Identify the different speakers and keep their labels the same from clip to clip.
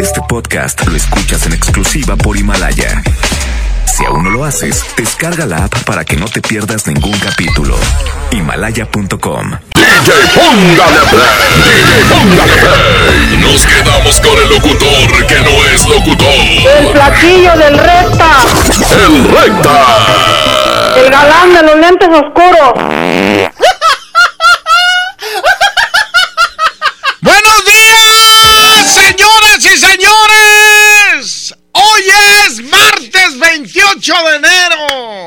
Speaker 1: Este podcast lo escuchas en exclusiva por Himalaya. Si aún no lo haces, descarga la app para que no te pierdas ningún capítulo. Himalaya.com.
Speaker 2: DJ Póngale Play. DJ Póngale Play. Nos quedamos con el locutor que no es locutor.
Speaker 3: El platillo del recta.
Speaker 2: El recta.
Speaker 3: El galán de los lentes oscuros.
Speaker 4: Buenos días, señoras y señores. Hoy es martes 28 de enero.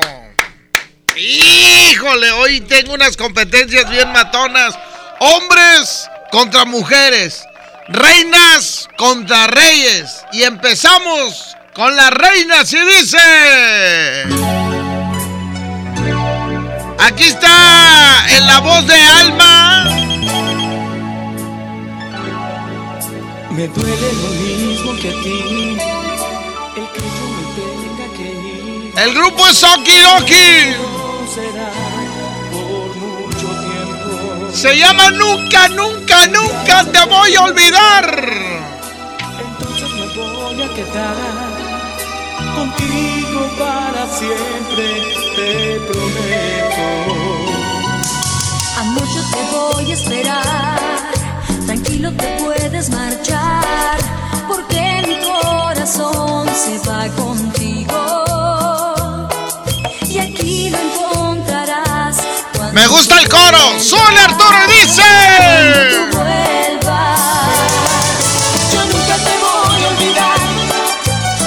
Speaker 4: Híjole, hoy tengo unas competencias bien matonas. Hombres contra mujeres. Reinas contra reyes. Y empezamos con las reinas y dice... Aquí está en la voz de Alma.
Speaker 5: Me duele lo mismo que a ti, El
Speaker 4: grupo es
Speaker 5: tiempo.
Speaker 4: Se llama Nunca, Nunca, Nunca te voy a olvidar.
Speaker 5: Entonces me voy a quedar contigo para siempre, te prometo.
Speaker 6: Amor, yo te voy a esperar. Tranquilo te puedes marchar. Porque mi corazón se va contigo.
Speaker 4: Me gusta el coro. Sole Arturo dice.
Speaker 6: vuelvas. Yo nunca te voy a olvidar.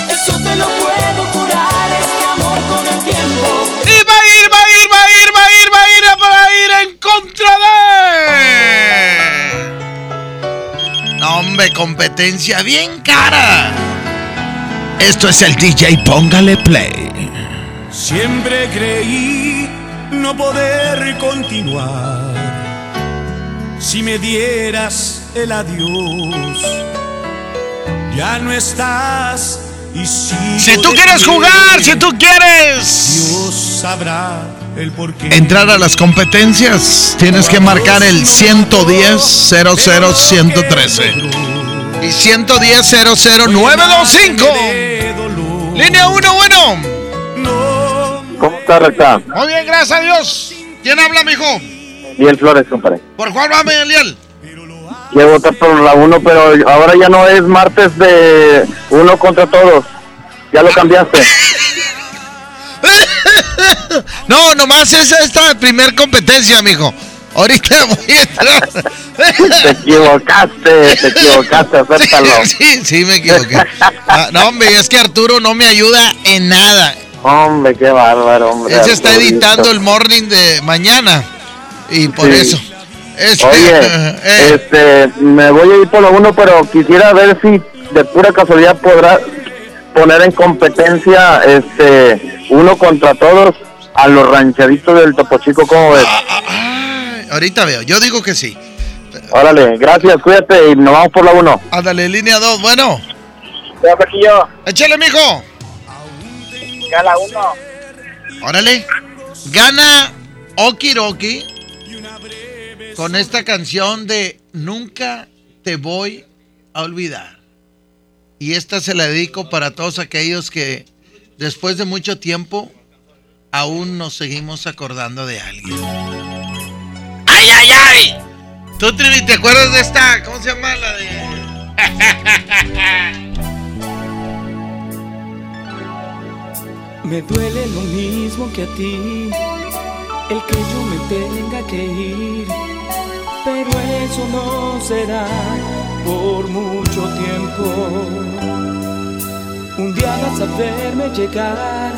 Speaker 6: Eso te lo puedo jurar. Este amor con el tiempo.
Speaker 4: Y va a ir, va a ir, va a ir, va a ir, va a ir, va a ir en contra de. No, hombre, competencia bien cara. Esto es el DJ Póngale Play.
Speaker 5: Siempre creí no poder continuar si me dieras el adiós. Ya no estás y si
Speaker 4: Si tú quieres jugar, si tú quieres
Speaker 5: Dios sabrá el porqué.
Speaker 4: entrar a las competencias, tienes que marcar el 110 00 113 y 110 00925. Línea 1, bueno.
Speaker 7: ¿Cómo está, Recta?
Speaker 4: Muy bien, gracias a Dios. ¿Quién habla, mijo?
Speaker 7: Bien Flores, compadre.
Speaker 4: ¿Por cuál va, Eliel?
Speaker 7: Quiero votar por la 1, pero ahora ya no es martes de uno contra todos. Ya lo cambiaste.
Speaker 4: No, nomás es esta primer competencia, mijo. Ahorita voy a entrar.
Speaker 7: te equivocaste, te equivocaste, acéptalo.
Speaker 4: Sí, sí, me equivoqué. Ah, no, hombre, es que Arturo no me ayuda en nada.
Speaker 7: Hombre, qué bárbaro, hombre.
Speaker 4: Él se está editando el morning de mañana. Y por
Speaker 7: Sí.
Speaker 4: eso. Este,
Speaker 7: Oye,
Speaker 4: eh,
Speaker 7: este, me voy a ir por la 1, pero quisiera ver si de pura casualidad podrá poner en competencia este uno contra todos a los rancheritos del Topo Chico, ¿cómo ves?
Speaker 4: ay, ahorita veo, yo digo que sí.
Speaker 7: Órale, gracias, cuídate y nos vamos por la 1.
Speaker 4: Ándale, línea 2, bueno.
Speaker 7: aquí yo,
Speaker 4: Échale, mijo.
Speaker 7: Ya la 1.
Speaker 4: Órale. Gana Okiroki con esta canción de Nunca te voy a olvidar. Y esta se la dedico para todos aquellos que después de mucho tiempo aún nos seguimos acordando de alguien. ¡Ay, ay, ay! Tú, Trivi, ¿te acuerdas de esta? ¿Cómo se llama la de...?
Speaker 5: Me duele lo mismo que a ti, el que yo me tenga que ir, pero eso no será por mucho tiempo. Un día vas a verme llegar,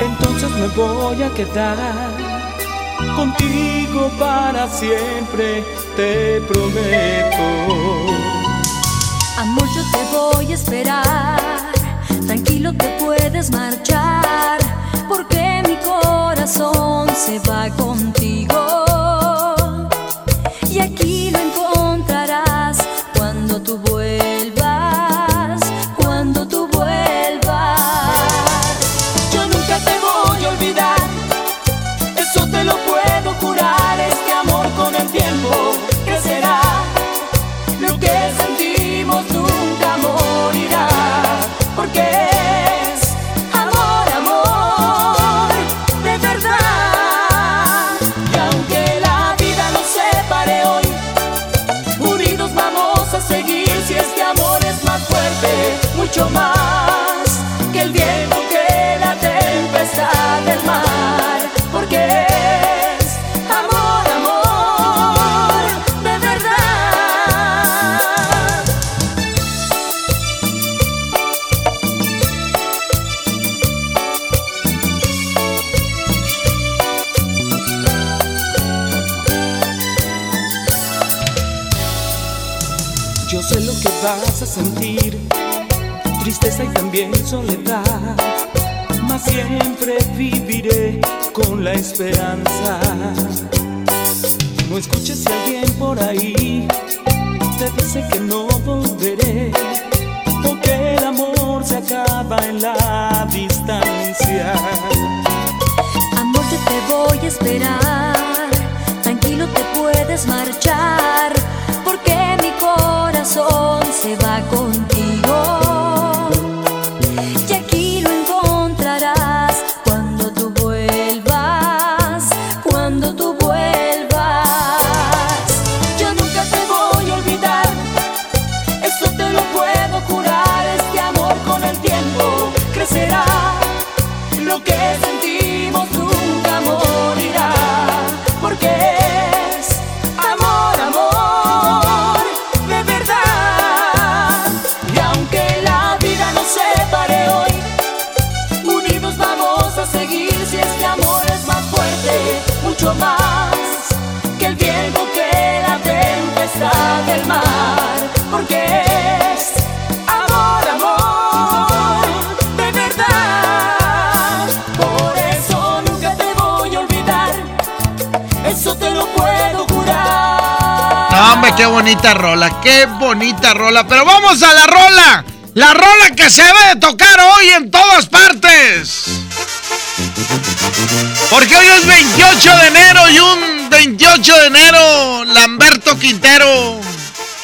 Speaker 5: entonces me voy a quedar contigo para siempre, te prometo.
Speaker 6: Amor, yo te voy a esperar. Tranquilo te puedes marchar. Porque mi corazón se va contigo.
Speaker 5: Mucho más tristeza y también soledad, mas siempre viviré con la esperanza. No escuches si alguien por ahí te dice que no volveré, porque el amor se acaba en la distancia.
Speaker 6: Amor, yo te voy a esperar. Tranquilo te puedes marchar. Porque mi corazón se va contigo.
Speaker 4: Bonita rola, qué bonita rola. Pero vamos a la rola. La rola que se debe de tocar hoy en todas partes. Porque hoy es 28 de enero y un 28 de enero, Lamberto Quintero.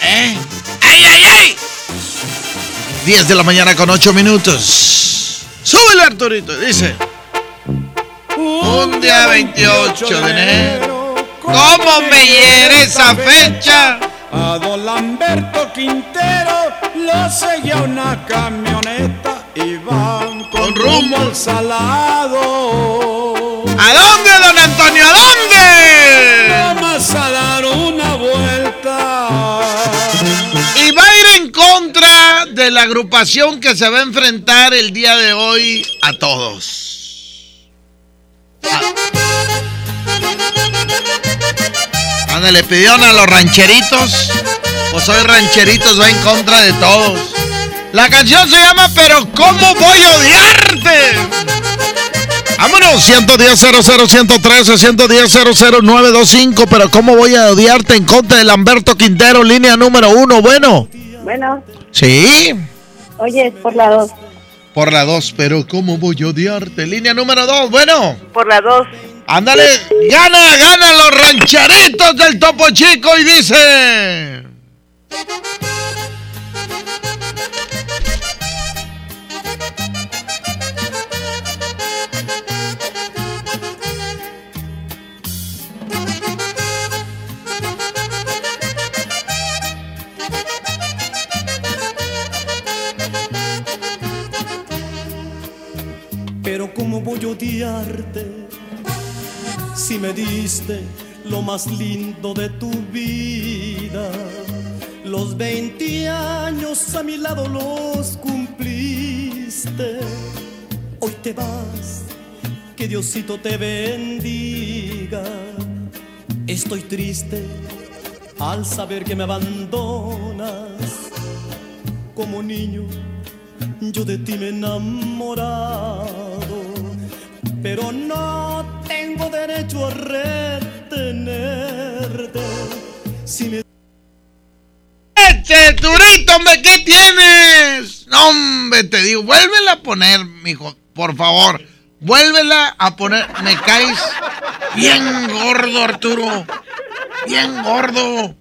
Speaker 4: ¿Eh? ¡Ay, ay, ay! 10 de la mañana con 8 minutos. Súbele, Arturito, dice. Un día 28 de enero. ¿Cómo me hiere esa fecha?
Speaker 8: A don Lamberto Quintero lo seguía una camioneta y van con rumbo al salado.
Speaker 4: ¿A dónde, don Antonio? ¿A dónde?
Speaker 8: Vamos a dar una vuelta.
Speaker 4: Y va a ir en contra de la agrupación que se va a enfrentar el día de hoy a todos. Ándale, pidieron a los rancheritos. Pues hoy rancheritos va en contra de todos. La canción se llama Pero ¿cómo voy a odiarte? Vámonos, 110 00 113 110 00925 Pero ¿cómo voy a odiarte en contra de Lamberto Quintero, línea número uno? Bueno,
Speaker 3: Bueno,
Speaker 4: sí,
Speaker 3: oye, por la dos.
Speaker 4: por la dos, pero ¿cómo voy a odiarte? Línea número dos, bueno,
Speaker 3: Por la dos.
Speaker 4: Ándale, gana, gana los rancheritos del Topo Chico y dice...
Speaker 8: Pero cómo voy a odiarte si me diste lo más lindo de tu vida. Los 20 años a mi lado los cumpliste. Hoy te vas, que Diosito te bendiga. Estoy triste al saber que me abandonas. Como niño, yo de ti me he enamorado, pero no tengo derecho a retenerte. Si me
Speaker 4: ¡Eche, Turito, hombre! ¿Qué tienes? No, hombre, te digo, vuélvela a poner, mijo, por favor. Vuélvela a poner. Me caes bien gordo, Arturo. Bien gordo.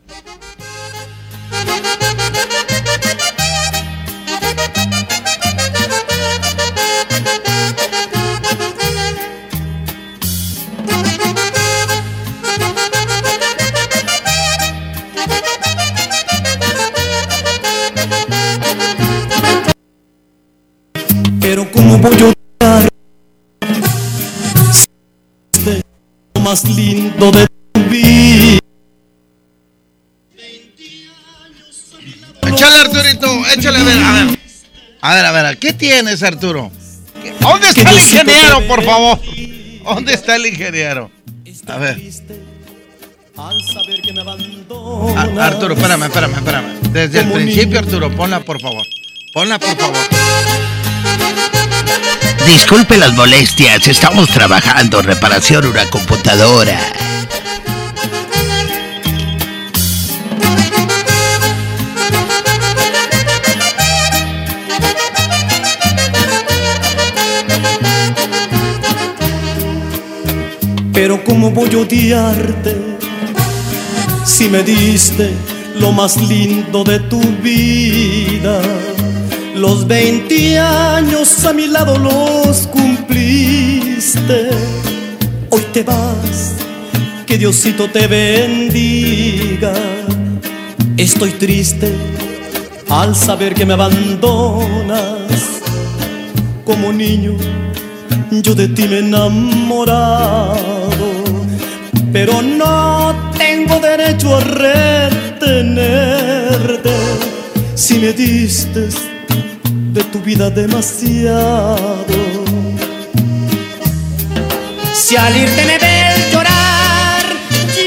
Speaker 8: Voy a si lo más lindo de tu vida?
Speaker 4: Échale, Arturito, échale, a ver, a ver. A ver, a ver, ¿qué tienes, Arturo? ¿Qué- ¿Dónde está el ingeniero, por favor? ¿Dónde está el ingeniero? A ver.
Speaker 8: Al saber que me
Speaker 4: A-
Speaker 8: abandonas.
Speaker 4: Arturo, espérame, espérame, espérame. Desde el principio. Arturo, ponla, por favor. Ponla, por favor.
Speaker 9: Disculpe las molestias, estamos trabajando reparación una computadora.
Speaker 8: Pero cómo voy a odiarte si me diste lo más lindo de tu vida. Los 20 años a mi lado los cumpliste. Hoy te vas, que Diosito te bendiga. Estoy triste al saber que me abandonas como niño yo de ti me he enamorado, pero no tengo derecho a retenerte si me diste de tu vida demasiado. Si al irte me ves llorar,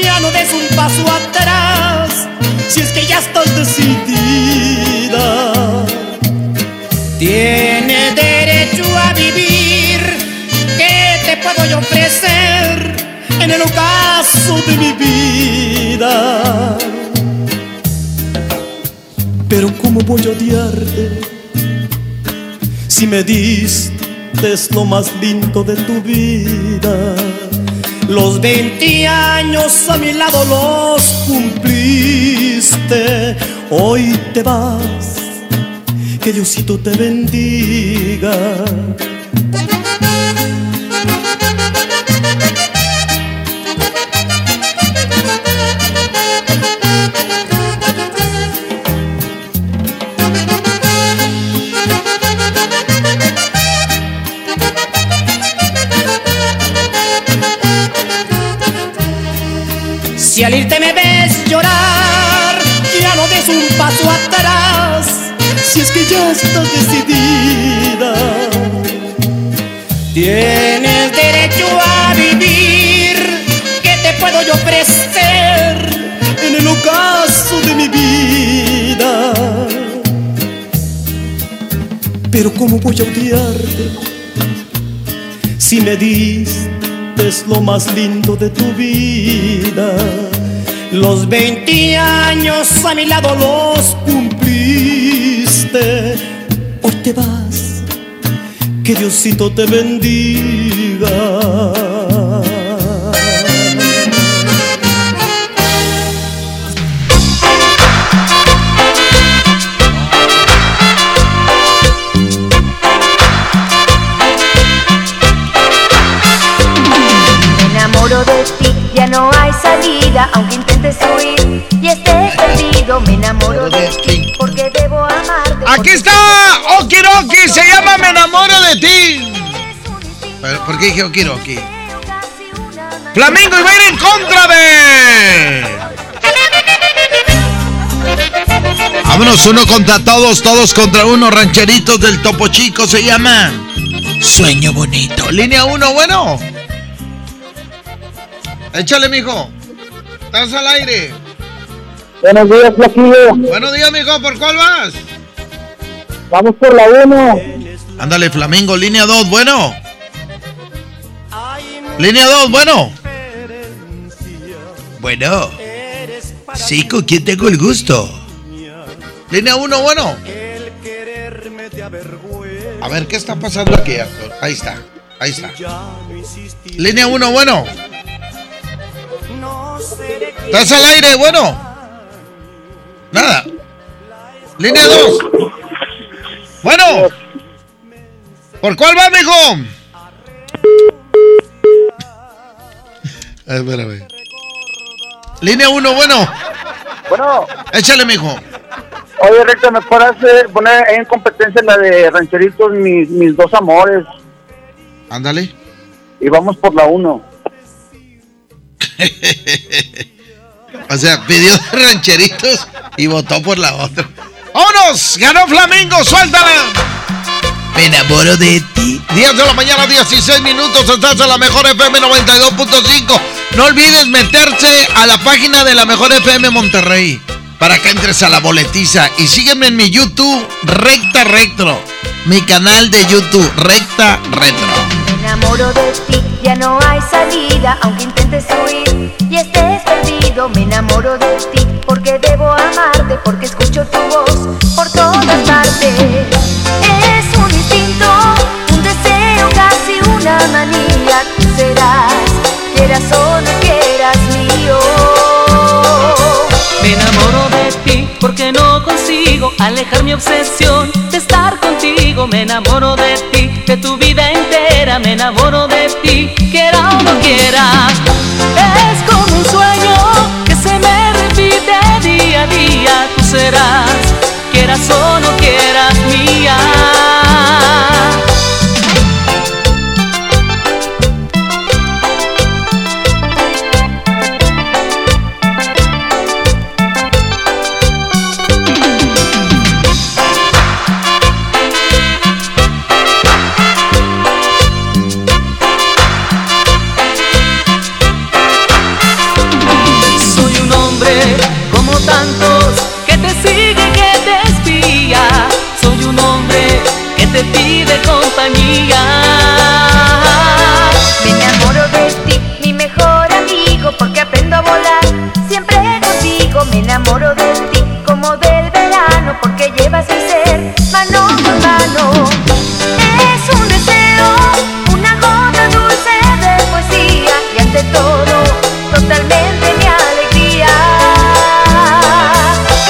Speaker 8: ya no des un paso atrás, si es que ya estás decidida. Tienes derecho a vivir, ¿qué te puedo yo ofrecer en el ocaso de mi vida? Pero ¿cómo voy a odiarte si me diste lo más lindo de tu vida? Los 20 años a mi lado los cumpliste, hoy te vas que Diosito te bendiga. Al irte me ves llorar, ya no des un paso atrás, si es que ya estás decidida. Tienes derecho a vivir, ¿qué te puedo yo ofrecer en el ocaso de mi vida? Pero ¿cómo voy a odiarte si me diste lo más lindo de tu vida? Los 20 años a mi lado los cumpliste. Hoy te vas, que Diosito te bendiga.
Speaker 10: Me enamoro de ti, porque debo amarte.
Speaker 4: Aquí está Okiroki, se llama Me enamoro de ti. ¿Por qué dije Okiroki? Flamingo y va a ir en contra de. Vámonos uno contra todos, todos contra uno, rancheritos del Topo Chico se llama.
Speaker 9: Sueño bonito.
Speaker 4: Línea uno, bueno. Échale, mijo. Estás al aire.
Speaker 7: Buenos días, Flaquillo.
Speaker 4: Buenos días, mijo. ¿Por cuál vas?
Speaker 7: Vamos por la 1.
Speaker 4: Ándale, Flamingo, línea 2, bueno. Línea 2, bueno.
Speaker 9: Bueno. Sí, ¿con quién tengo el gusto?
Speaker 4: Línea 1, bueno. A ver, ¿qué está pasando aquí, Arthur? Ahí está, ahí está. Línea 1, bueno. ¿Estás al aire? Bueno. Nada. Línea 2. Bueno. ¿Por cuál va, mijo? Eh, espérame. Línea 1, bueno.
Speaker 7: Bueno,
Speaker 4: Échale, mijo.
Speaker 7: Oye, Recta, ¿me eh, poner en competencia la de Rancheritos mis, mis dos amores?
Speaker 4: Ándale.
Speaker 7: Y vamos por la uno.
Speaker 4: O sea, pidió rancheritos y votó por la otra. ¡Vámonos! ¡Ganó Flamingo! ¡Suéltala!
Speaker 11: Me enamoro de ti.
Speaker 4: 10 de la mañana, 16 minutos. Estás en la mejor FM 92.5. No olvides meterse a la página de la mejor FM Monterrey para que entres a la boletiza. Y sígueme en mi YouTube, Recta Retro. Mi canal de YouTube, Recta Retro.
Speaker 10: Me enamoro de ti, ya no hay salida, aunque intentes huir y estés perdido. Me enamoro de ti, porque debo amarte, porque escucho tu voz por todas partes.
Speaker 12: Alejar mi obsesión de estar contigo. Me enamoro de ti, de tu vida entera. Me enamoro de ti, quiera o no quiera. Es como un sueño que se me repite día a día. Tú serás, quieras o no quieras mía.
Speaker 10: Del verano, porque llevas mi ser mano con mano. Es un deseo, una gota dulce de poesía y ante todo, totalmente mi alegría.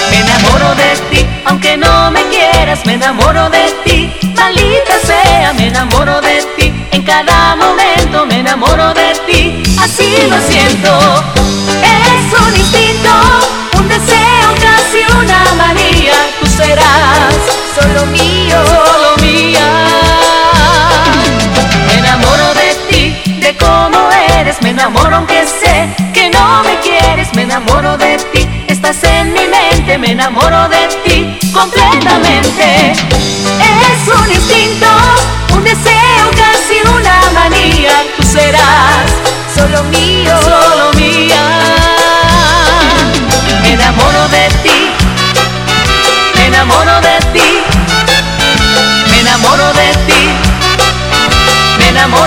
Speaker 12: Me enamoro de ti, aunque no me quieras, me enamoro de ti. Maldita sea, me enamoro de ti. En cada momento me enamoro de ti. Así lo siento.
Speaker 10: Es un instinto, un deseo, solo mío.
Speaker 12: Solo mía. Me enamoro de ti, de cómo eres. Me enamoro aunque sé que no me quieres. Me enamoro de ti, estás en mi mente. Me enamoro de ti completamente.
Speaker 10: Es un instinto, un deseo, casi una manía. Tú serás solo mío.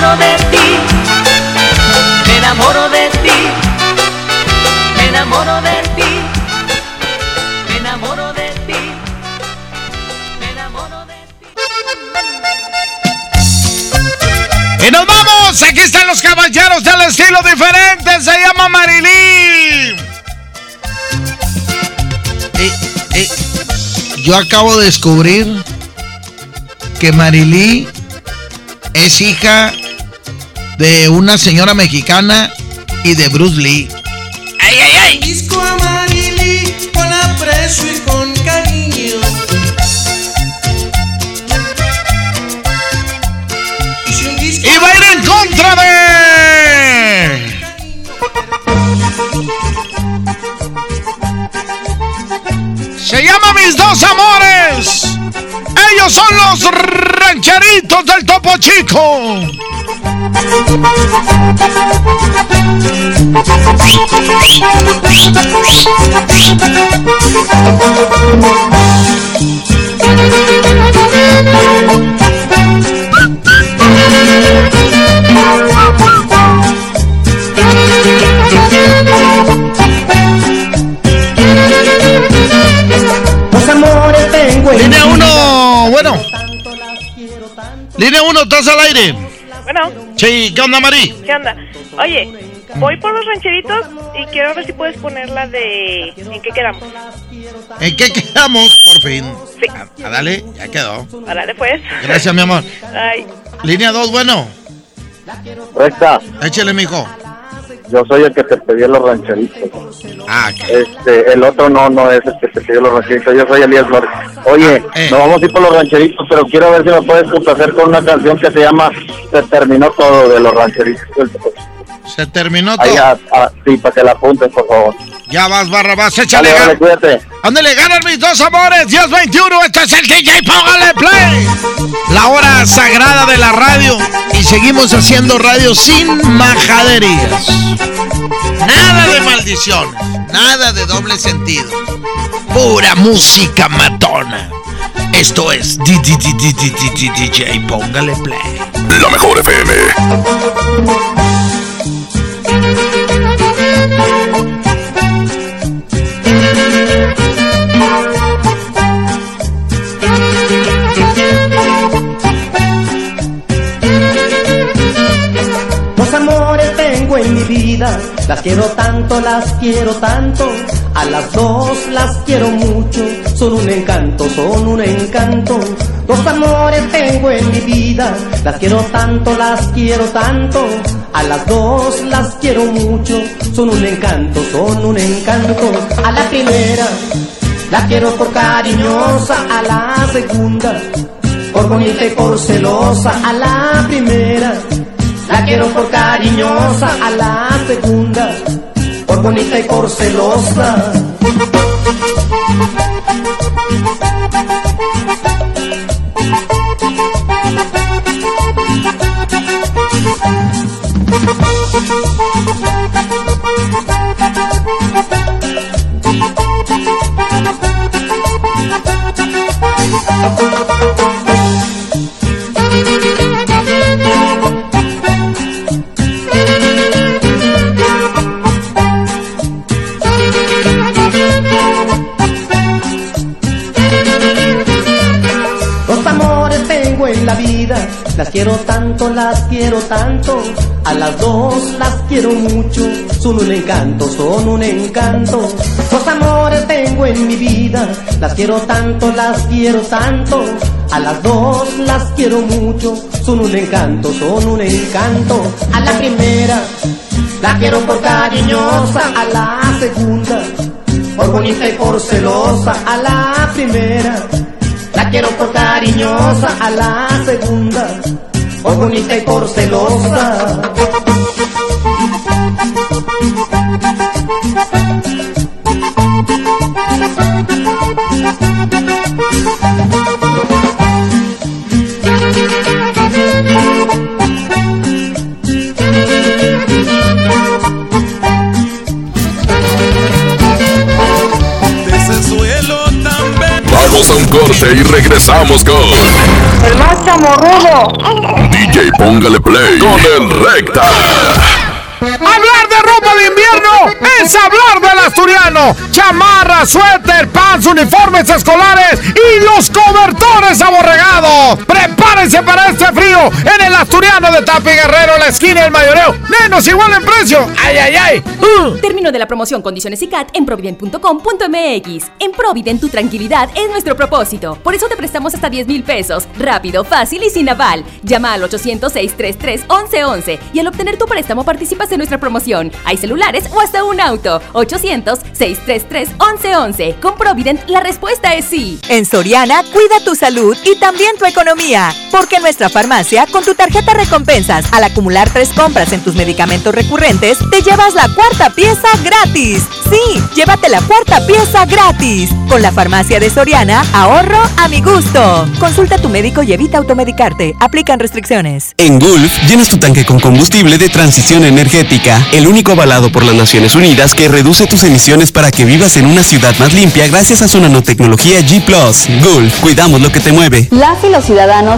Speaker 12: Enamoro de ti. Me enamoro de ti. Me enamoro de ti. Me enamoro de ti. Me enamoro de
Speaker 4: Y nos vamos. Aquí están los caballeros del estilo diferente. Se llama Marilí. Eh, eh, yo acabo de descubrir que Marilí es hija de una señora mexicana y de Bruce Lee.
Speaker 8: ¡Ay, ay, ay! Disco a Marily con aprecio y con cariño.
Speaker 4: Y va a ir en contra de. Se llama Mis dos amores. Ellos son los rancheritos del Topo Chico.
Speaker 8: Los amores tengo en
Speaker 4: Línea 1, bueno. Línea 1, ¿estás al aire?
Speaker 3: Bueno,
Speaker 4: Sí, ¿qué onda, Mari?
Speaker 3: ¿qué onda? Oye, voy por los rancheritos y quiero ver si puedes poner la de ¿En qué quedamos?
Speaker 4: ¿En qué quedamos? Por fin. Ah, ah, dale, ya quedó.
Speaker 3: Órale, pues.
Speaker 4: Gracias, mi amor.
Speaker 3: Ay,
Speaker 4: Línea 2, bueno.
Speaker 7: Recta,
Speaker 4: Échale, mijo.
Speaker 7: Yo soy el que te pedí los rancheritos.
Speaker 4: Ah,
Speaker 7: Este, el otro no, no es el que te pidió los rancheritos. Yo soy Elías Flores. Oye,
Speaker 4: Eh.
Speaker 7: nos vamos a ir por los rancheritos, pero quiero ver si me puedes complacer con una canción que se llama Se terminó todo de los rancheritos.
Speaker 4: Se terminó todo.
Speaker 7: Ahí, a- a- sí, para que la apuntes, por favor.
Speaker 4: Ya vas, Barrabás, échale
Speaker 7: Dale, dale, cuídate.
Speaker 4: Ándale, ganan mis dos amores. 10-21, este es el DJ, póngale play. La hora sagrada de la radio. Y seguimos haciendo radio sin majaderías. Nada de maldiciones. Nada de doble sentido. Pura música matona. Esto es DJ, póngale play.
Speaker 13: La mejor FM.
Speaker 9: En mi vida, las quiero tanto, las quiero tanto, a las dos las quiero mucho, son un encanto, son un encanto. Dos amores tengo en mi vida, las quiero tanto, las quiero tanto, a las dos las quiero mucho, son un encanto, son un encanto. A la primera la quiero por cariñosa, a la segunda por bonita por celosa, a la primera la quiero por cariñosa, a la segunda, por bonita y por celosa. Las quiero tanto, las quiero tanto, a las dos las quiero mucho, son un encanto, son un encanto. Dos amores tengo en mi vida, las quiero tanto, las quiero tanto, a las dos las quiero mucho, son un encanto, son un encanto. A la primera la quiero por cariñosa, a la segunda por bonita y por celosa, a la primera quiero por cariñosa, a la segunda, por bonita y por celosa.
Speaker 13: Vamos a un corte y regresamos con
Speaker 3: El más chamorrudo.
Speaker 13: DJ Póngale Play con el Recta.
Speaker 4: Hablar de ropa de invierno es hablar del asturiano. Chamarra, suéter, pants, uniformes escolares y los cobertores aborregados. Prepárense para este frío en el asturiano de Tapi Guerrero, la esquina del mayoreo. Menos igual en precio. ¡Ay, ay, ay!
Speaker 14: Término de la promoción, condiciones y CAT en provident.com.mx. En Provident, tu tranquilidad es nuestro propósito. Por eso te prestamos hasta 10 mil pesos. Rápido, fácil y sin aval. Llama al 800-633-1111 y al obtener tu préstamo participas en nuestra promoción. Hay celulares o hasta un auto. 800-633-1111. Con Provident, la respuesta es sí.
Speaker 15: En Soriana, cuida tu salud y también tu economía. Porque en nuestra farmacia, con tu tarjeta recompensas, al acumular tres compras en tus medicamentos recurrentes, te llevas la cuarta pieza gratis. Sí, llévate la cuarta pieza gratis. Con la farmacia de Soriana, ahorro a mi gusto. Consulta a tu médico y evita automedicarte. Aplican restricciones.
Speaker 2: En Gulf, llenas tu tanque con combustible de transición energética, el único avalado por las Naciones Unidas que reduce tus emisiones para que vivas en una ciudad más limpia gracias a su nanotecnología G ⁇ Gulf, cuidamos lo que te mueve.
Speaker 16: Las y los ciudadanos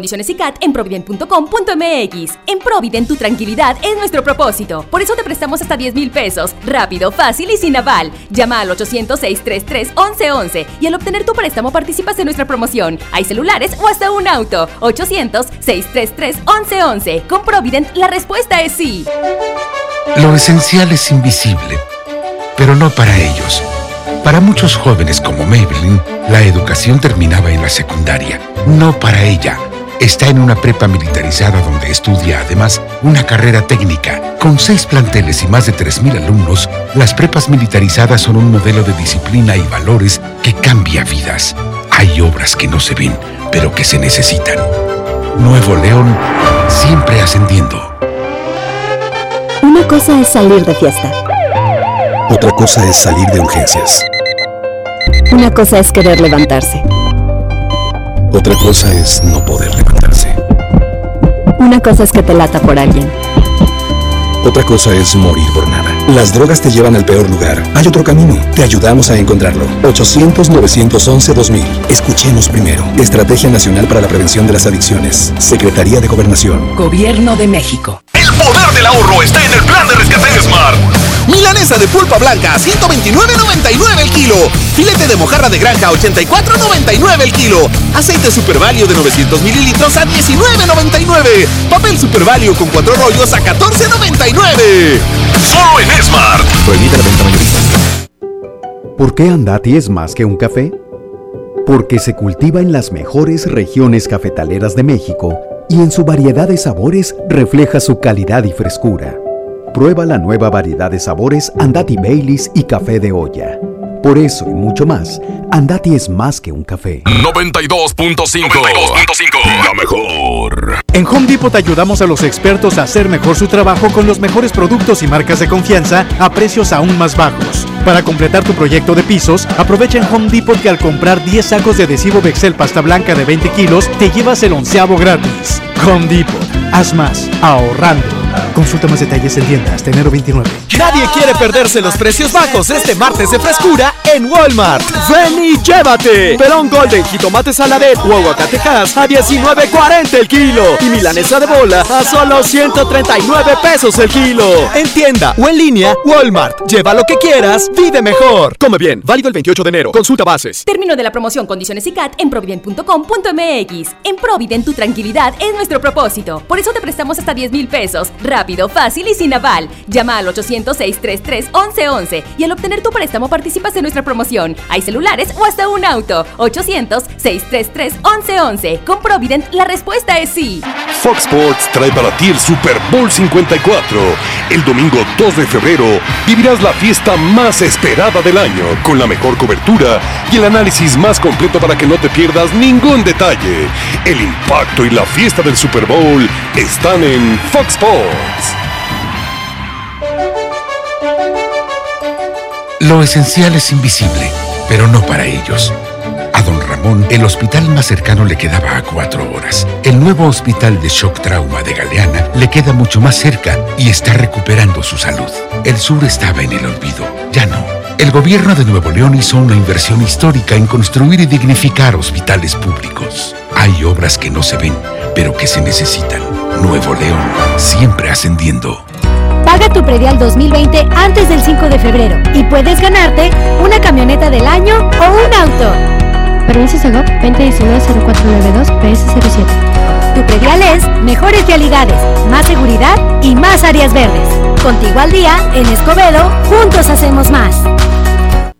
Speaker 14: condiciones y CAT en provident.com.mx. En Provident tu tranquilidad es nuestro propósito. Por eso te prestamos hasta 10 mil pesos. Rápido, fácil y sin aval. Llama al 800-633-1111 y al obtener tu préstamo participas en nuestra promoción. Hay celulares o hasta un auto. 800-633-1111. Con Provident la respuesta es sí.
Speaker 17: Lo esencial es invisible, pero no para ellos. Para muchos jóvenes como Maybelline, la educación terminaba en la secundaria. No para ella. Está en una prepa militarizada donde estudia además una carrera técnica. Con seis planteles y más de 3.000 alumnos, las prepas militarizadas son un modelo de disciplina y valores que cambia vidas. Hay obras que no se ven, pero que se necesitan. Nuevo León, siempre ascendiendo.
Speaker 16: Una cosa es salir de fiesta.
Speaker 18: Otra cosa es salir de urgencias.
Speaker 16: Una cosa es querer levantarse.
Speaker 18: Otra cosa es no poder levantarse.
Speaker 16: Una cosa es que te lata por alguien.
Speaker 18: Otra cosa es morir por nada. Las drogas te llevan al peor lugar. Hay otro camino. Te ayudamos a encontrarlo. 800-911-2000. Escuchemos primero. Estrategia Nacional para la Prevención de las Adicciones. Secretaría de Gobernación.
Speaker 19: Gobierno de México.
Speaker 2: El poder del ahorro está en el plan de rescate Smart.
Speaker 20: Milanesa de pulpa blanca, 129.99 el kilo. Filete de mojarra de granja, 84.99 el kilo. Aceite Super Value de 900 mililitros a 19.99. Papel Super Value con cuatro rollos a 14.99.
Speaker 2: Solo en Smart.
Speaker 18: Prohibida la venta mayorista.
Speaker 21: ¿Por qué Andati es más que un café? Porque se cultiva en las mejores regiones cafetaleras de México y en su variedad de sabores refleja su calidad y frescura. Prueba la nueva variedad de sabores Andati Baileys y café de olla. Por eso y mucho más, Andati es más que un café.
Speaker 2: 92.5. La mejor.
Speaker 22: En Home Depot ayudamos a los expertos a hacer mejor su trabajo con los mejores productos y marcas de confianza a precios aún más bajos. Para completar tu proyecto de pisos, aprovecha en Home Depot que al comprar 10 sacos de adhesivo Bexel pasta blanca de 20 kilos, te llevas el onceavo gratis. Home Depot. Haz más, ahorrando. Consulta más detalles en tienda hasta enero 29.
Speaker 23: Nadie quiere perderse los precios bajos este martes de frescura en Walmart. Ven y llévate. Perón Golden, jitomate saladet o aguacatejas a 19.40 el kilo. Y milanesa de bola a solo 139 pesos el kilo. En tienda o en línea, Walmart. Lleva lo que quieras, vive mejor. Come bien, válido el 28 de enero. Consulta bases.
Speaker 14: Término de la promoción, condiciones y CAT en provident.com.mx. En Provident tu tranquilidad es nuestro propósito. Por eso te prestamos hasta 10 mil pesos. Rápido, fácil y sin aval. Llama al 800-633-1111 y al obtener tu préstamo participas en nuestra promoción. Hay celulares o hasta un auto. 800-633-1111. Con Provident la respuesta es sí.
Speaker 2: Fox Sports trae para ti el Super Bowl 54. El domingo 2 de febrero vivirás la fiesta más esperada del año con la mejor cobertura y el análisis más completo para que no te pierdas ningún detalle. El impacto y la fiesta del Super Bowl están en Fox Sports.
Speaker 17: Lo esencial es invisible, pero no para ellos. A don Ramón, el hospital más cercano le quedaba a cuatro horas. El nuevo hospital de shock trauma de Galeana le queda mucho más cerca y está recuperando su salud. El sur estaba en el olvido, ya no. El gobierno de Nuevo León hizo una inversión histórica en construir y dignificar hospitales públicos. Hay obras que no se ven, pero que se necesitan. Nuevo León, siempre ascendiendo.
Speaker 24: Paga tu predial 2020 antes del 5 de febrero y puedes ganarte una camioneta del año o un auto.
Speaker 25: Permiso Segov 2019-0492-PS07.
Speaker 24: Tu predial es mejores realidades, más seguridad y más áreas verdes. Contigo al día, en Escobedo, juntos hacemos más.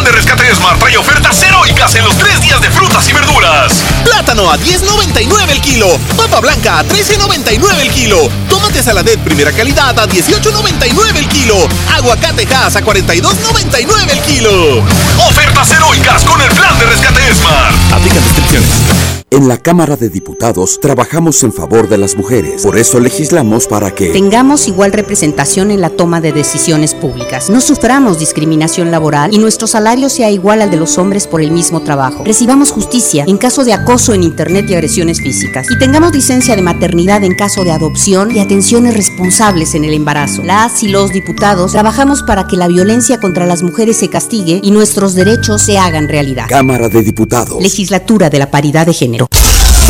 Speaker 2: Plan
Speaker 20: de rescate Smart trae ofertas heroicas en los tres días de frutas y verduras. Plátano a 10.99 el kilo. Papa blanca a 13.99 el kilo. Tomate saladet primera calidad a 18.99 el kilo. Aguacate Hass a 42.99 el kilo. Ofertas heroicas con el plan de rescate Smart. Aplican restricciones.
Speaker 26: En la Cámara de Diputados trabajamos en favor de las mujeres. Por eso legislamos para que
Speaker 27: tengamos igual representación en la toma de decisiones públicas, no suframos discriminación laboral y nuestro salario sea igual al de los hombres por el mismo trabajo. Recibamos justicia en caso de acoso en Internet y agresiones físicas. Y tengamos licencia de maternidad en caso de adopción y atenciones responsables en el embarazo. Las y los diputados trabajamos para que la violencia contra las mujeres se castigue y nuestros derechos se hagan realidad.
Speaker 26: Cámara de Diputados.
Speaker 27: Legislatura de la Paridad de Género.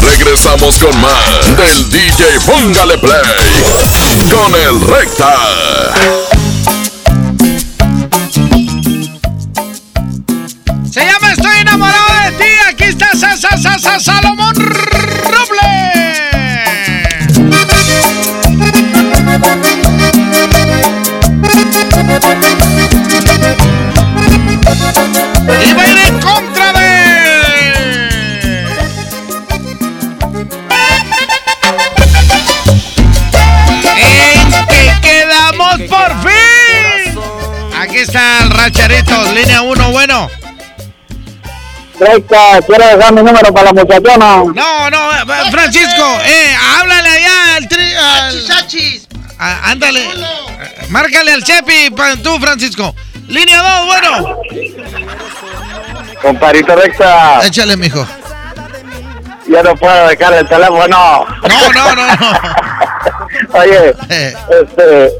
Speaker 2: Regresamos con más del DJ Póngale Play con el Recta.
Speaker 4: Sa,
Speaker 3: Recta, quiero dejar mi número para la muchachona.
Speaker 4: No, no, eh, Francisco, eh, háblale allá al tri. Al... Ah, ándale. Eh, Márcale al Chepi, tú, Francisco. Línea 2, bueno.
Speaker 3: Comparito Recta,
Speaker 4: Échale, mijo.
Speaker 3: ya no puedo dejar el teléfono.
Speaker 4: No, no, no, no.
Speaker 3: Oye, este,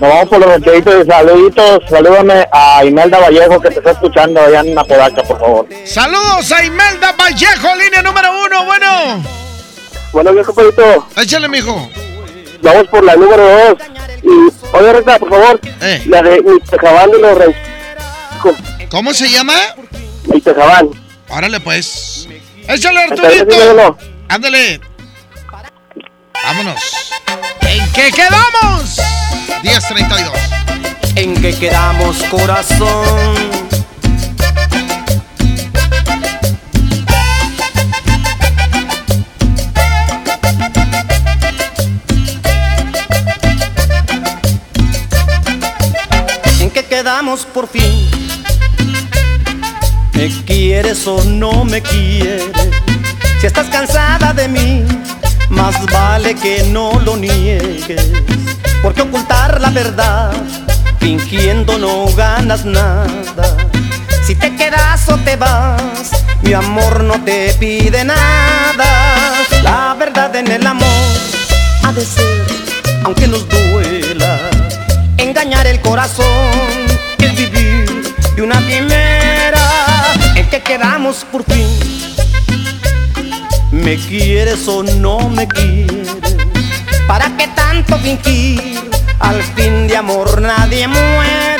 Speaker 3: nos vamos por los mechaditos y saluditos. Salúdame a Imelda Vallejo que te está escuchando allá en Apodaca, por favor.
Speaker 4: Saludos a Imelda Vallejo, línea número 1, bueno.
Speaker 3: Bueno, bien, compadrito.
Speaker 4: Échale, mijo.
Speaker 3: Vamos por la número 2. Y, oye, Recta, por favor,
Speaker 4: Eh.
Speaker 3: la de mi tejabán de los reyes.
Speaker 4: ¿Cómo se llama?
Speaker 3: Mi tejabán.
Speaker 4: Órale, pues. Échale, Arturito. Ándale. Vámonos. ¿En qué quedamos? 10.32.
Speaker 9: ¿En qué quedamos, corazón? ¿En qué quedamos por fin? ¿Me quieres o no me quieres? Si estás cansada de mí, más vale que no lo niegues. Porque ocultar la verdad, fingiendo no ganas nada. Si te quedas o te vas, mi amor no te pide nada. La verdad en el amor ha de ser, aunque nos duela. Engañar el corazón es vivir de una primera. En que quedamos por fin. ¿Me quieres o no me quieres? ¿Para qué tanto fingir? Al fin de amor nadie muere.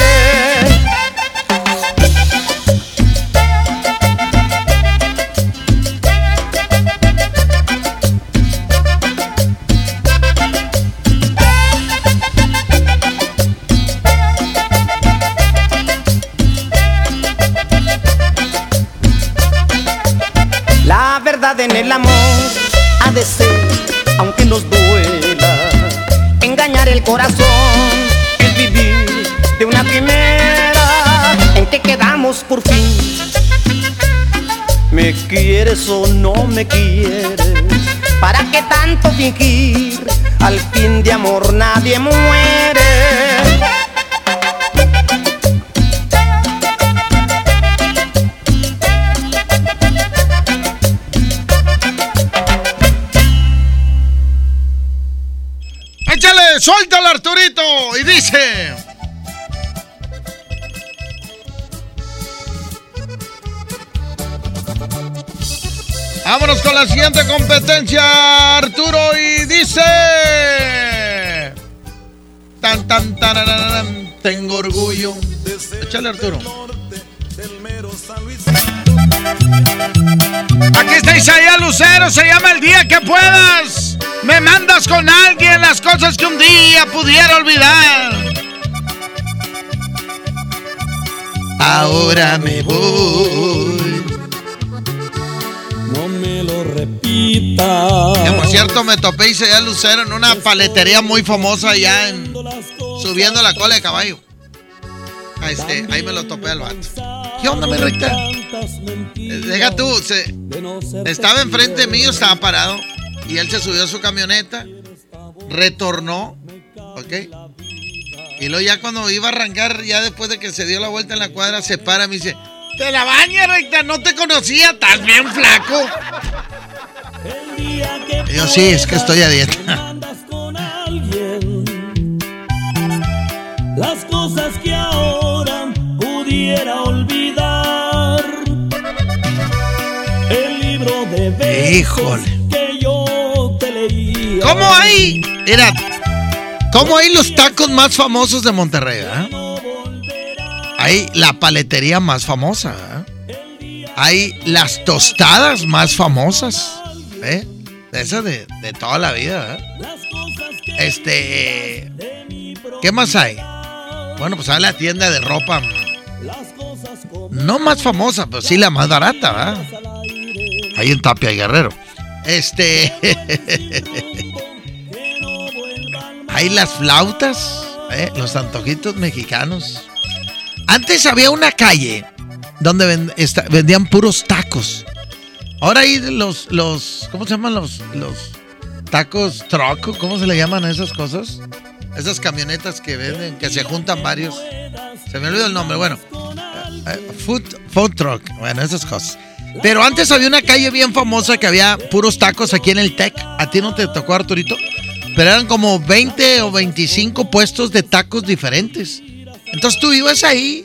Speaker 9: Me quieres? ¿Para qué tanto fingir? Al fin de amor nadie muere.
Speaker 4: Échale, suéltalo, Arturito. Y dice. La siguiente competencia, Arturo. Y dice. Tan, tan, tarararán, tengo orgullo. Échale, Arturo. Aquí está Isaías Lucero, se llama El Día que Puedas. Me mandas con alguien las cosas que un día pudiera olvidar. ahora me voy. Que por cierto me topé y se a Lucero en una paletería muy famosa allá en subiendo la cola de caballo. Ahí, este, ahí me lo topé al vato. ¿Qué onda, mi recta? Deja tú, se, estaba enfrente mío, estaba parado. Y él se subió a su camioneta, retornó, ¿ok? Y luego ya cuando iba a arrancar, ya después de que se dio la vuelta en la cuadra, se para y me dice, te la baña, recta, no te conocía, estás bien flaco. Yo sí, es que estoy a dieta.
Speaker 28: Las cosas que ahora pudiera olvidar. El libro de
Speaker 4: Híjole.
Speaker 28: que yo te leía.
Speaker 4: ¿Cómo hay? Era, ¿cómo hay los tacos más famosos de Monterrey? eh? Hay la paletería más famosa. eh? Hay las tostadas más famosas. ¿eh? De esas de, de toda la vida. eh? Este. ¿Qué más hay? Bueno, pues hay la tienda de ropa. No más famosa, pero sí la más barata, ¿verdad? Ahí en Tapia y Guerrero. Este. Hay las flautas, ¿eh? los antojitos mexicanos. Antes había una calle donde vendían puros tacos. Ahora hay los, los, ¿cómo se llaman los, los tacos troco? ¿Cómo se le llaman a esas cosas? Esas camionetas que venden, que se juntan varios. Se me olvidó el nombre, bueno. eh, food, food truck, bueno, esas cosas. Pero antes había una calle bien famosa que había puros tacos aquí en el TEC. ¿A ti no te tocó, Arturito? Pero eran como 20 o 25 puestos de tacos diferentes. Entonces tú ibas ahí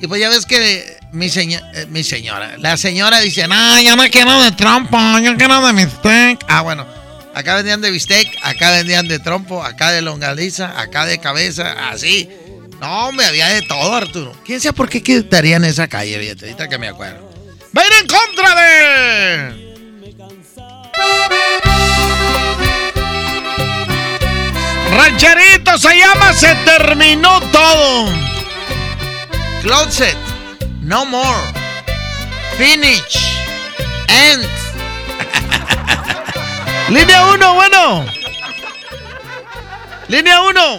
Speaker 4: y pues ya ves que eh, mi señora, la señora dice, no, yo no quiero de trompo, yo quiero de bistec. Ah, bueno, acá vendían de bistec, acá vendían de trompo, acá de longaliza, acá de cabeza, así. No, hombre, había de todo, Arturo. ¿Quién sabe por qué quitarían esa calle, fíjate, ahorita que me acuerdo? ¡Va en contra de... Rancherito se llama Se terminó todo. Closet. No more. Finish. End. Línea 1, bueno. Línea 1.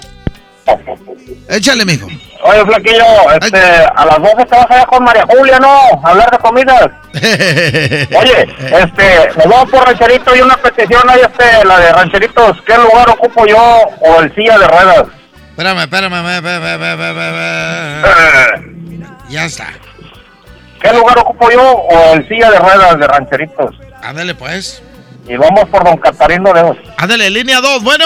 Speaker 4: Échale, mijo.
Speaker 3: Oye, Flaquillo, este, a las 12 te vas allá con María Julia, ¿no? A hablar de comidas. Oye, este, nos vamos por rancherito y una petición ahí, este, la de rancheritos. ¿Qué lugar ocupo yo o el silla de ruedas?
Speaker 4: Espérame, espérame, espérame, espérame, espérame. Ya está.
Speaker 3: ¿Qué lugar ocupo yo o el silla de ruedas de rancheritos?
Speaker 4: Ándale, pues.
Speaker 3: Y vamos por Don Catarino Leos.
Speaker 4: Ándale, línea 2, bueno.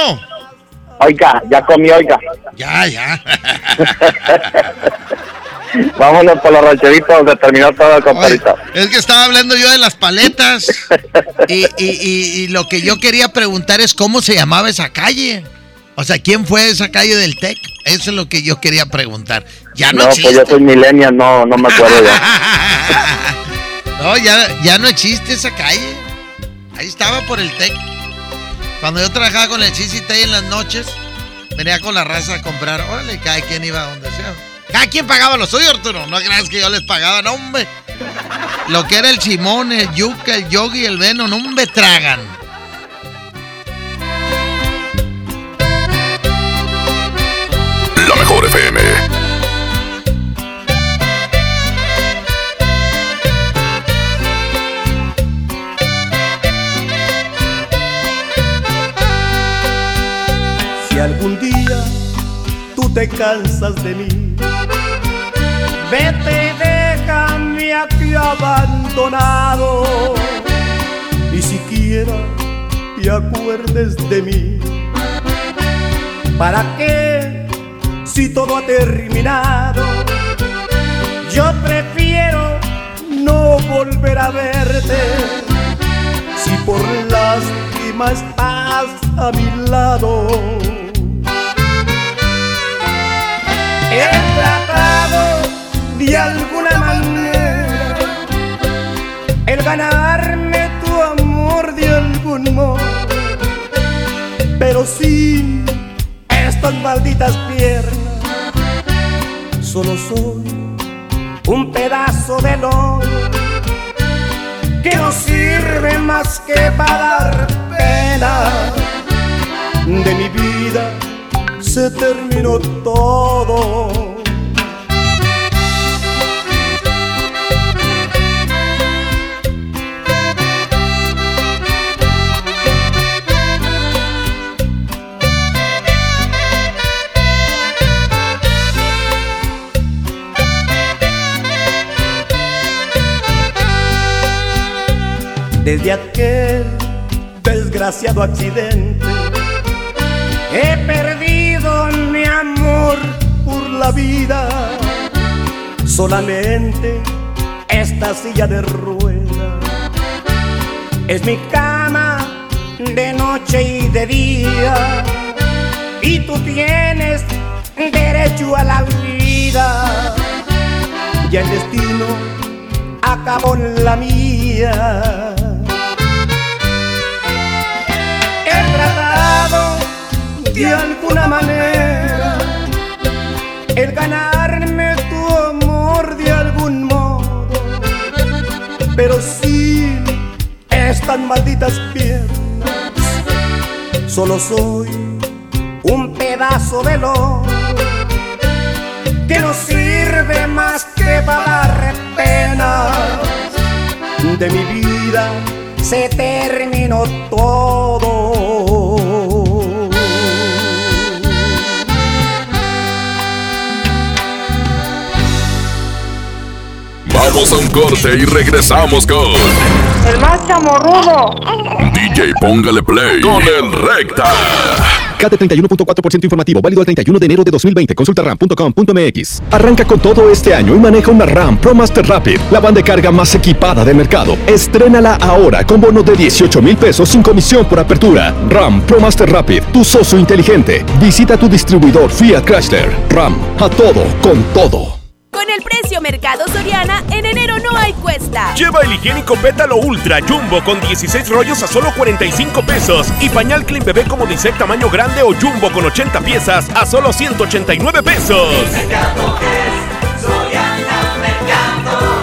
Speaker 3: Oiga, ya comí, oiga.
Speaker 4: Ya, ya.
Speaker 3: Vámonos por los rancheritos donde terminó todo el compadrito.
Speaker 4: Es que estaba hablando yo de las paletas. Y, y- y- y lo que yo quería preguntar es cómo se llamaba esa calle. O sea, ¿quién fue esa calle del TEC? Eso es lo que yo quería preguntar. Ya no,
Speaker 3: No,
Speaker 4: existe.
Speaker 3: pues yo soy millennial, no, no me acuerdo ya.
Speaker 4: No, ya, ya no existe esa calle. Ahí estaba por el TEC. Cuando yo trabajaba con el Tay en las noches, venía con la raza a comprar. Órale, cada quien iba a donde sea. Cada quien pagaba lo suyo, Arturo. No creas que yo les pagaba, no, hombre. Lo que era el Simón, el Yuca, el Yogi, el Veno, no, hombre, tragan.
Speaker 9: Te cansas de mí, vete y déjame aquí abandonado. Ni siquiera te acuerdes de mí. ¿Para qué? Si todo ha terminado, yo prefiero no volver a verte. Si por lástima estás a mi lado. He tratado de alguna manera el ganarme tu amor de algún modo, pero sin estas malditas piernas, solo soy un pedazo de lodo que no sirve más que para dar pena. De mi vida se terminó todo. Desde aquel desgraciado accidente he perdido por la vida. Solamente esta silla de ruedas es mi cama de noche y de día. Y tú tienes derecho a la vida. Y el destino acabó en la mía. He tratado de alguna manera el ganarme tu amor de algún modo, pero sin estas malditas piernas, solo soy un pedazo de lodo que no sirve más que para penas. De mi vida se terminó todo.
Speaker 1: Vamos a un corte y regresamos con
Speaker 29: El más chamorrudo.
Speaker 1: DJ Póngale Play con el Recta.
Speaker 30: CAT 31.4% informativo, válido al 31 de enero de 2020. Consulta ram.com.mx. Arranca con todo este año y maneja una RAM Pro Master Rapid, la banda de carga más equipada del mercado. Estrénala ahora con bono de 18 mil pesos sin comisión por apertura. RAM Pro Master Rapid, tu socio inteligente. Visita tu distribuidor Fiat Chrysler. RAM, a todo, con todo.
Speaker 14: Con el precio Mercado Soriana, en enero no hay cuesta.
Speaker 31: Lleva el higiénico Pétalo Ultra Jumbo con 16 rollos a solo 45 pesos y pañal Clean Bebé como dice tamaño grande o Jumbo con 80 piezas a solo 189 pesos.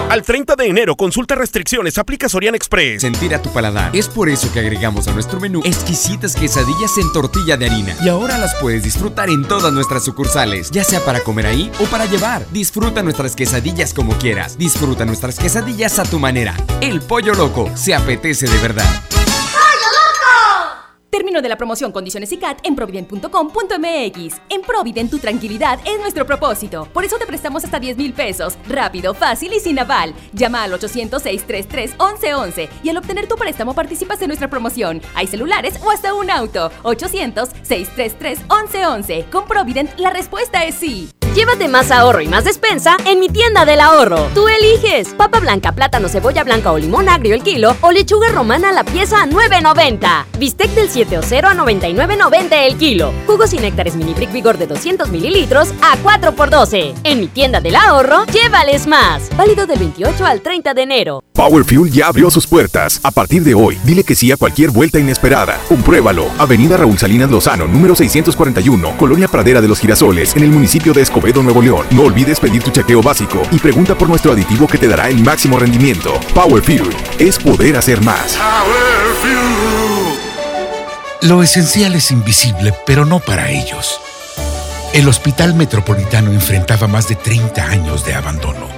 Speaker 31: Al 30 de enero, consulta restricciones, aplica Soriana Express.
Speaker 32: Sentir a tu paladar. Es por eso que agregamos a nuestro menú exquisitas quesadillas en tortilla de harina. Y ahora las puedes disfrutar en todas nuestras sucursales, ya sea para comer ahí o para llevar. Disfruta nuestras quesadillas como quieras. Disfruta nuestras quesadillas a tu manera. El pollo loco se apetece de verdad.
Speaker 14: Término de la promoción Condiciones y CAT en provident.com.mx. En Provident tu tranquilidad es nuestro propósito. Por eso te prestamos hasta 10 mil pesos. Rápido, fácil y sin aval. Llama al 800-633-1111 y al obtener tu préstamo participas en nuestra promoción. Hay celulares o hasta un auto. 800-633-1111. Con Provident la respuesta es sí.
Speaker 33: Llévate más ahorro y más despensa en mi tienda del ahorro. Tú eliges papa blanca, plátano, cebolla blanca o limón agrio el kilo o lechuga romana la pieza a 9.90. Bistec del 7 o 0 a 99.90 el kilo. Jugos y néctares mini brick vigor de 200 mililitros a 4 por 12. En mi tienda del ahorro, llévales más. Válido del 28 al 30 de enero.
Speaker 1: Power Fuel ya abrió sus puertas. A partir de hoy, dile que sí a cualquier vuelta inesperada. Compruébalo. Avenida Raúl Salinas Lozano, número 641, Colonia Pradera de los Girasoles, en el municipio de Escobedo, Nuevo León. No olvides pedir tu chequeo básico y pregunta por nuestro aditivo que te dará el máximo rendimiento. Power Fuel es poder hacer más.
Speaker 17: Lo esencial es invisible, pero no para ellos. El Hospital Metropolitano enfrentaba más de 30 años de abandono.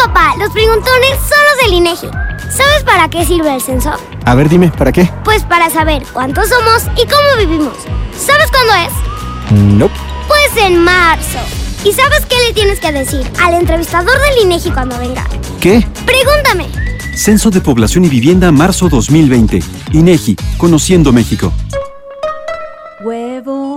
Speaker 34: No, papá, los preguntones son los del INEGI. ¿Sabes para qué sirve el censo?
Speaker 35: A ver, dime, ¿para qué?
Speaker 34: Pues para saber cuántos somos y cómo vivimos. ¿Sabes cuándo es?
Speaker 35: Nope.
Speaker 34: Pues en marzo. ¿Y sabes qué le tienes que decir al entrevistador del INEGI cuando venga?
Speaker 35: ¿Qué?
Speaker 34: Pregúntame.
Speaker 35: Censo de Población y Vivienda marzo 2020. INEGI, Conociendo México.
Speaker 36: Huevo,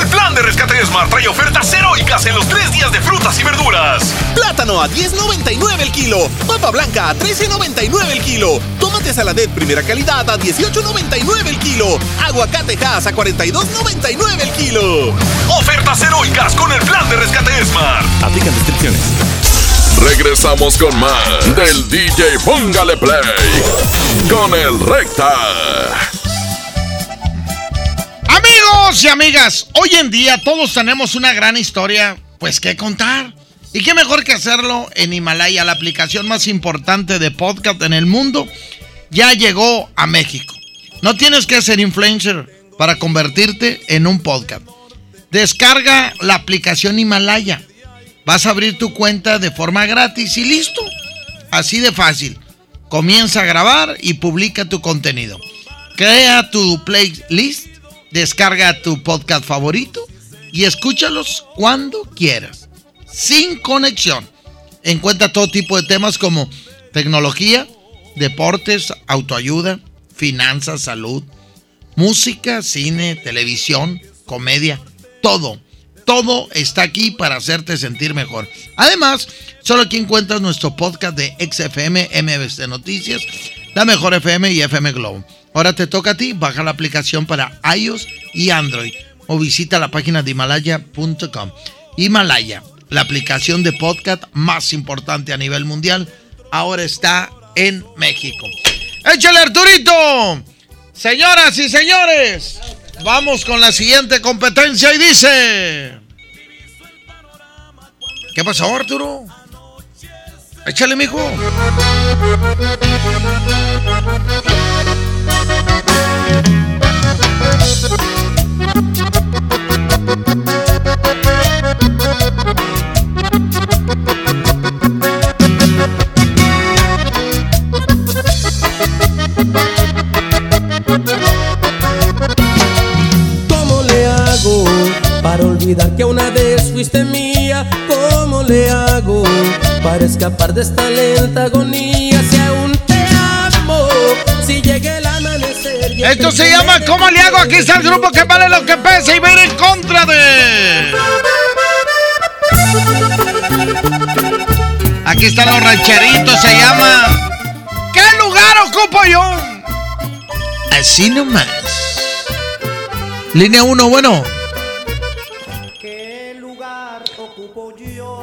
Speaker 13: El plan de rescate Smart trae ofertas heroicas en los tres días de frutas y verduras.
Speaker 20: Plátano a 10.99 el kilo. Papa blanca a 13.99 el kilo. Tomate saladet primera calidad a 18.99 el kilo. Aguacate Hass a 42.99 el kilo.
Speaker 13: Ofertas heroicas con el plan de rescate Smart.
Speaker 20: Aplican restricciones.
Speaker 1: Regresamos con más del DJ Póngale Play con el Recta.
Speaker 4: Amigos y amigas, hoy en día todos tenemos una gran historia, pues que contar. Y qué mejor que hacerlo en Himalaya, la aplicación más importante de podcast en el mundo, ya llegó a México. No tienes que ser influencer para convertirte en un podcast. Descarga la aplicación Himalaya. Vas a abrir tu cuenta de forma gratis y listo. Así de fácil. Comienza a grabar y publica tu contenido. Crea tu playlist, descarga tu podcast favorito y escúchalos cuando quieras. Sin conexión. Encuentra todo tipo de temas como tecnología, deportes, autoayuda, finanzas, salud, música, cine, televisión, comedia, todo. Todo está aquí para hacerte sentir mejor. Además, solo aquí encuentras nuestro podcast de XFM, MBC Noticias, La Mejor FM y FM Globo. Ahora te toca a ti, baja la aplicación para iOS y Android o visita la página de himalaya.com. Himalaya, la aplicación de podcast más importante a nivel mundial, ahora está en México. ¡Échale Arturito! Señoras y señores, vamos con la siguiente competencia y dice... ¿Qué pasó, Arturo? Échale, mijo.
Speaker 28: Que una vez fuiste mía? ¿Cómo le hago para escapar de esta lenta agonía? Si aún te amo, si y
Speaker 4: Esto se llama ¿Cómo le hago? Aquí está el grupo que vale lo que pesa y va a ir en contra de... Aquí están los rancheritos, se llama... ¿Qué lugar ocupo yo? Así nomás. Línea 1, bueno.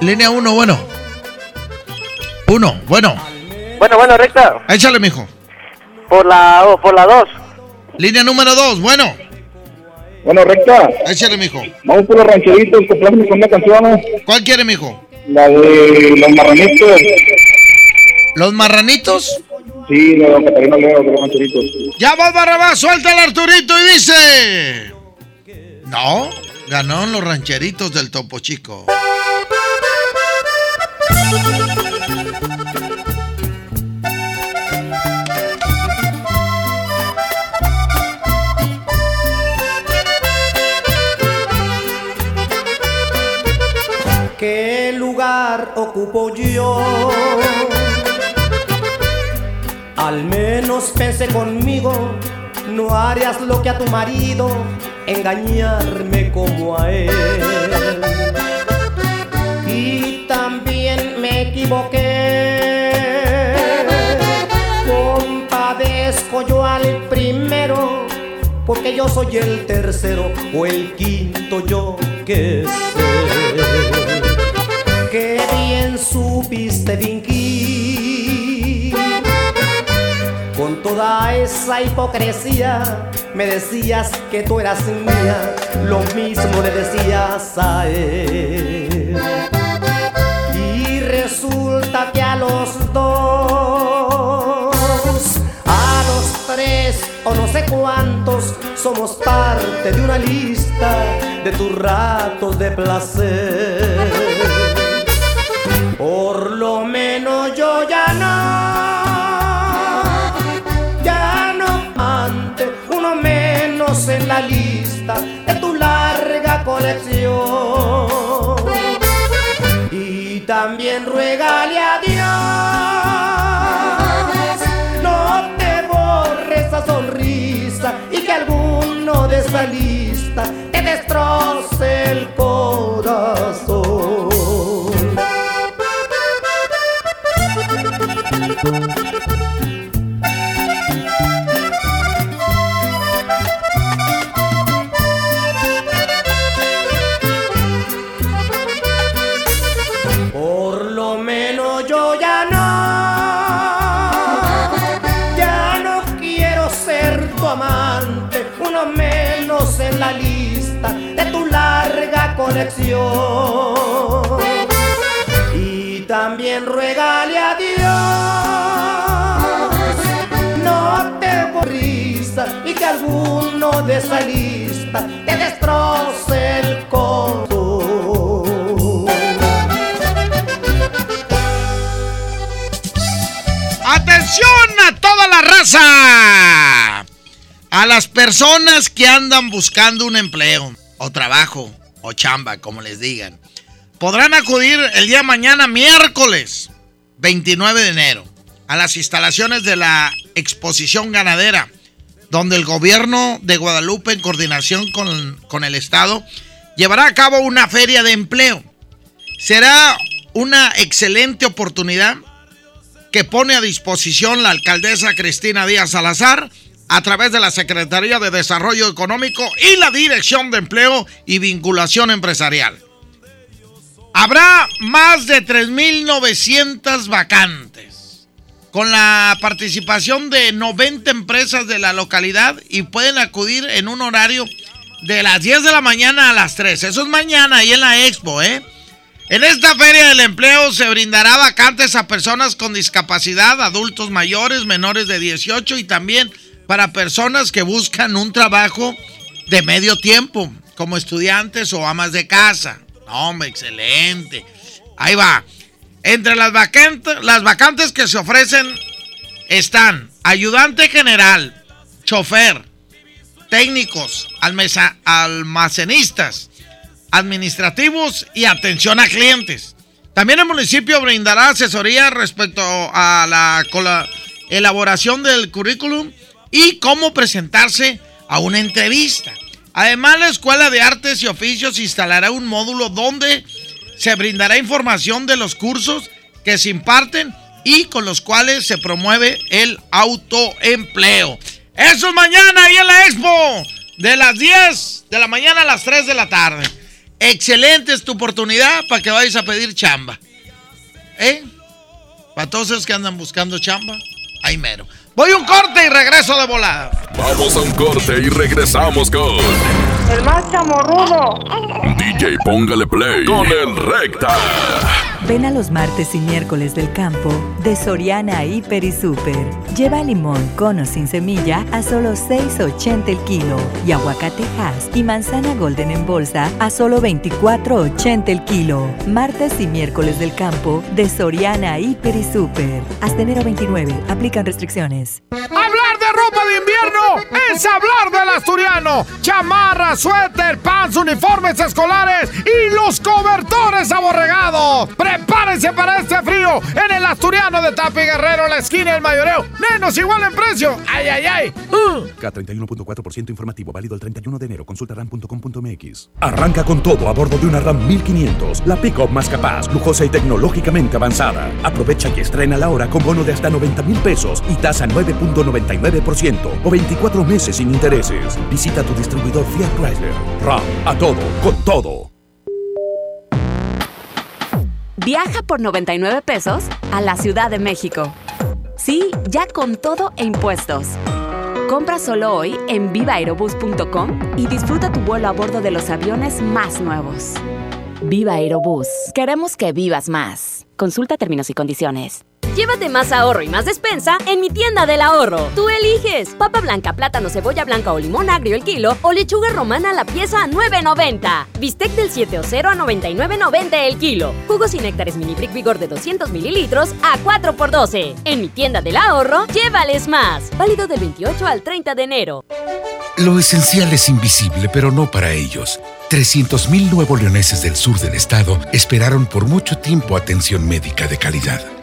Speaker 4: Línea 1, bueno. 1, bueno.
Speaker 3: Bueno, bueno, recta.
Speaker 4: Échale, mijo.
Speaker 3: Por la, por la 2.
Speaker 4: Línea número 2, bueno.
Speaker 3: Bueno, recta.
Speaker 4: Échale, mijo.
Speaker 3: Vamos por los rancheritos, compramos con una canción.
Speaker 4: ¿Cuál quiere, mijo?
Speaker 3: La de los marranitos.
Speaker 4: ¿Los marranitos?
Speaker 3: Sí, de don Catarina Leo, de los rancheritos.
Speaker 4: Ya va Barrabás, suelta el Arturito y dice. No, ganó los rancheritos del Topo Chico.
Speaker 9: Ocupo yo? Al menos pensé conmigo, no harías lo que a tu marido, engañarme como a él. Y también me equivoqué, compadezco yo al primero, porque yo soy el tercero o el quinto yo que sé. Supiste fingir con toda esa hipocresía. Me decías que tú eras mía, lo mismo le decías a él. Y resulta que a los dos, a los tres o no sé cuántos, somos parte de una lista de tus ratos de placer. Esa lista te destroce el corazón. Y también ruégale a Dios, no te borrisa y que alguno de esa lista te destroce el corazón.
Speaker 4: ¡Atención a toda la raza! A las personas que andan buscando un empleo, o trabajo, o chamba, como les digan. Podrán acudir el día mañana, miércoles 29 de enero, a las instalaciones de la exposición ganadera, donde el gobierno de Guadalupe, en coordinación con, con el Estado, llevará a cabo una feria de empleo. Será una excelente oportunidad que pone a disposición la alcaldesa Cristina Díaz Salazar a través de la Secretaría de Desarrollo Económico y la Dirección de Empleo y Vinculación Empresarial. Habrá más de 3.900 vacantes con la participación de 90 empresas de la localidad y pueden acudir en un horario de las 10 de la mañana a las 3. Eso es mañana ahí en la expo, ¿eh? En esta feria del empleo se brindará vacantes a personas con discapacidad, adultos mayores, menores de 18 y también para personas que buscan un trabajo de medio tiempo, como estudiantes o amas de casa. Hombre, excelente. Ahí va. Entre las vacantes, las vacantes que se ofrecen están ayudante general, chofer, técnicos, almacenistas, administrativos y atención a clientes. También el municipio brindará asesoría respecto a la elaboración del currículum y cómo presentarse a una entrevista. Además, la Escuela de Artes y Oficios instalará un módulo donde se brindará información de los cursos que se imparten y con los cuales se promueve el autoempleo. Eso es mañana ahí en la expo, de las 10 de la mañana a las 3 de la tarde. Excelente es tu oportunidad para que vayas a pedir chamba. ¿Eh? Para todos esos que andan buscando chamba, ahí mero. Voy a un corte y regreso de volada.
Speaker 2: Vamos a un corte y regresamos con
Speaker 29: El más chamorrudo.
Speaker 2: DJ Póngale Play con el Recta.
Speaker 15: Ven a los martes y miércoles del campo de Soriana Hiper y Super. Lleva limón con o sin semilla a solo 6.80 el kilo y aguacate Hass y manzana Golden en bolsa a solo 24.80 el kilo. Martes y miércoles del campo de Soriana Hiper y Super. Hasta enero 29. Aplican restricciones.
Speaker 37: Hablar de ropa de invierno es hablar del asturiano. Chamarra, suéter, pants, uniformes escolares y los cobertores aborregados. Prepárense para este frío en el asturiano de Tapi Guerrero, la esquina del mayoreo. Menos igual en precio. ¡Ay, ay, ay! Uh.
Speaker 38: K31.4% informativo válido el 31 de enero. Consulta ram.com.mx. Arranca con todo a bordo de una RAM 1500, la pick-up más capaz, lujosa y tecnológicamente avanzada. Aprovecha y estrena la hora con bono de hasta 90 mil pesos y tasa 9.99% o 24 meses sin intereses. Visita tu distribuidor Fiat Chrysler. RAM, a todo, con todo.
Speaker 33: Viaja por 99 pesos a la Ciudad de México. Sí, ya con todo e impuestos. Compra solo hoy en vivaerobus.com y disfruta tu vuelo a bordo de los aviones más nuevos. Viva Aerobús. Queremos que vivas más. Consulta términos y condiciones. Llévate más ahorro y más despensa en mi tienda del ahorro. Tú eliges papa blanca, plátano, cebolla blanca o limón agrio el kilo o lechuga romana la pieza a 9.90. Bistec del 7 o 0 a 99.90 el kilo. Jugos y néctares mini brick vigor de 200 mililitros a 4 por 12. En mi tienda del ahorro, llévales más. Válido del 28 al 30 de enero.
Speaker 17: Lo esencial es invisible, pero no para ellos. 300.000 nuevos leoneses del sur del estado esperaron por mucho tiempo atención médica de calidad.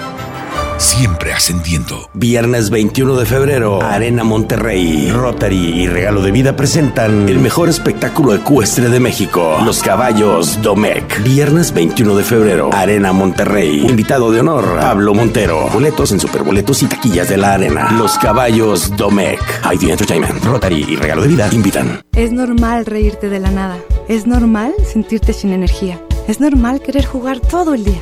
Speaker 17: Siempre ascendiendo.
Speaker 39: Viernes 21 de febrero, Arena Monterrey, Rotary y Regalo de Vida presentan el mejor espectáculo ecuestre de México, Los Caballos Domec. Viernes 21 de febrero, Arena Monterrey. Invitado de honor, Pablo Montero. Boletos en superboletos y taquillas de la arena. Los Caballos Domec. ID Entertainment, Rotary y Regalo de Vida invitan.
Speaker 40: Es normal reírte de la nada. Es normal sentirte sin energía. Es normal querer jugar todo el día.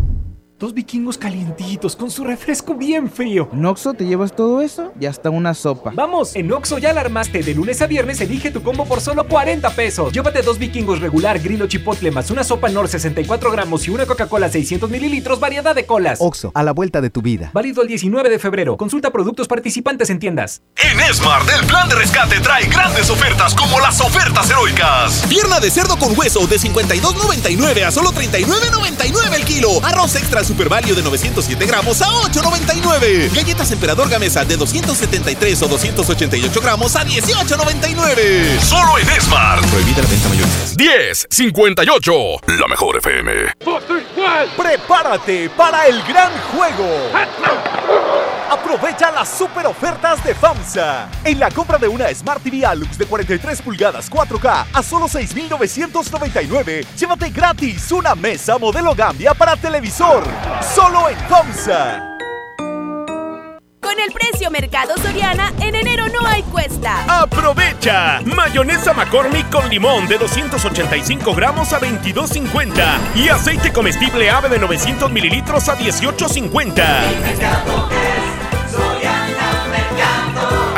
Speaker 41: Dos vikingos calientitos con su refresco bien frío.
Speaker 42: ¿En Oxxo te llevas todo eso y hasta una sopa?
Speaker 41: Vamos, en Oxxo ya la armaste. De lunes a viernes elige tu combo por solo 40 pesos. Llévate dos vikingos regular, grillo chipotle más una sopa Nor 64 gramos y una Coca-Cola 600 mililitros, variedad de colas.
Speaker 43: Oxxo, a la vuelta de tu vida.
Speaker 41: Válido el 19 de febrero. Consulta productos participantes en tiendas.
Speaker 13: En Smart, el plan de rescate trae grandes ofertas como las ofertas heroicas.
Speaker 20: Pierna de cerdo con hueso de 52.99 a solo 39.99 el kilo. Arroz extra Super Value de 907 gramos a 8.99. Galletas Emperador Gamesa de 273 o 288 gramos a 18.99.
Speaker 13: Solo en Smart.
Speaker 20: Prohibida la venta mayoristas.
Speaker 13: 10, 58. La mejor FM.
Speaker 44: Prepárate para el gran juego. Aprovecha las super ofertas de FAMSA. En la compra de una Smart TV Alux de 43 pulgadas 4K a solo 6,999, llévate gratis una mesa modelo Gambia para televisor. Solo en FAMSA.
Speaker 45: Con el precio Mercado Soriana, en enero no hay cuesta.
Speaker 46: ¡Aprovecha! Mayonesa McCormick con limón de 285 gramos a 22.50 y aceite comestible ave de 900 mililitros a 18.50.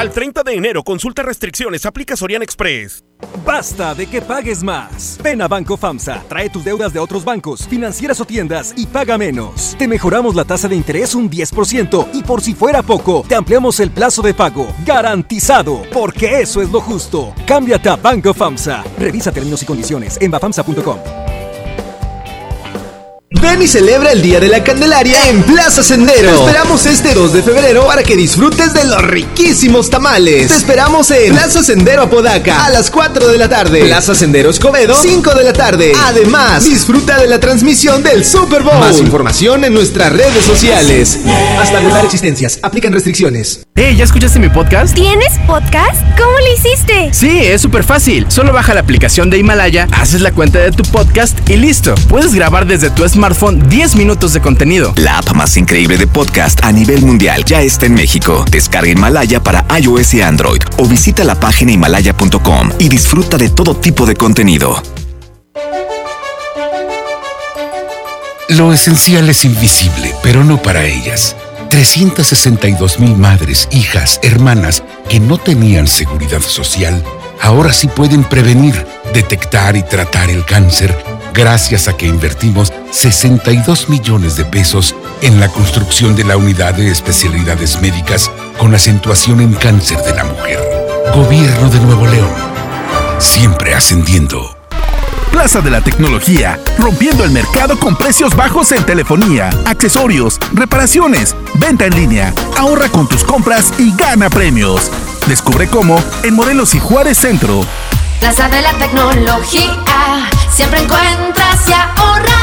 Speaker 46: Al 30 de enero, consulta restricciones, aplica Sorian Express.
Speaker 47: Basta de que pagues más. Ven a Banco FAMSA, trae tus deudas de otros bancos, financieras o tiendas y paga menos. Te mejoramos la tasa de interés un 10% y por si fuera poco, te ampliamos el plazo de pago. Garantizado, porque eso es lo justo. Cámbiate a Banco FAMSA. Revisa términos y condiciones en bafamsa.com.
Speaker 48: Ven y celebra el Día de la Candelaria en Plaza Sendero. Te esperamos este 2 de febrero para que disfrutes de los riquísimos tamales. Te esperamos en Plaza Sendero Apodaca a las 4 de la tarde. Plaza Sendero Escobedo, 5 de la tarde. Además, disfruta de la transmisión del Super Bowl. Más información en nuestras redes sociales. Hasta agotar existencias. Aplican restricciones.
Speaker 49: Hey, ¿ya escuchaste mi podcast?
Speaker 34: ¿Tienes podcast? ¿Cómo lo hiciste?
Speaker 49: Sí, es súper fácil. Solo baja la aplicación de Himalaya, haces la cuenta de tu podcast y listo. Puedes grabar desde tu smartphone 10 minutos de contenido.
Speaker 50: La app más increíble de podcast a nivel mundial ya está en México. Descarga Himalaya para iOS y Android o visita la página himalaya.com y disfruta de todo tipo de contenido.
Speaker 17: Lo esencial es invisible, pero no para ellas. 362 mil madres, hijas, hermanas que no tenían seguridad social, ahora sí pueden prevenir, detectar y tratar el cáncer gracias a que invertimos 62 millones de pesos en la construcción de la unidad de especialidades médicas con acentuación en cáncer de la mujer. Gobierno de Nuevo León. Siempre ascendiendo.
Speaker 51: Plaza de la Tecnología, rompiendo el mercado con precios bajos en telefonía, accesorios, reparaciones, venta en línea. Ahorra con tus compras y gana premios. Descubre cómo en Morelos y Juárez Centro.
Speaker 52: Plaza de la Tecnología, siempre encuentras y ahorras.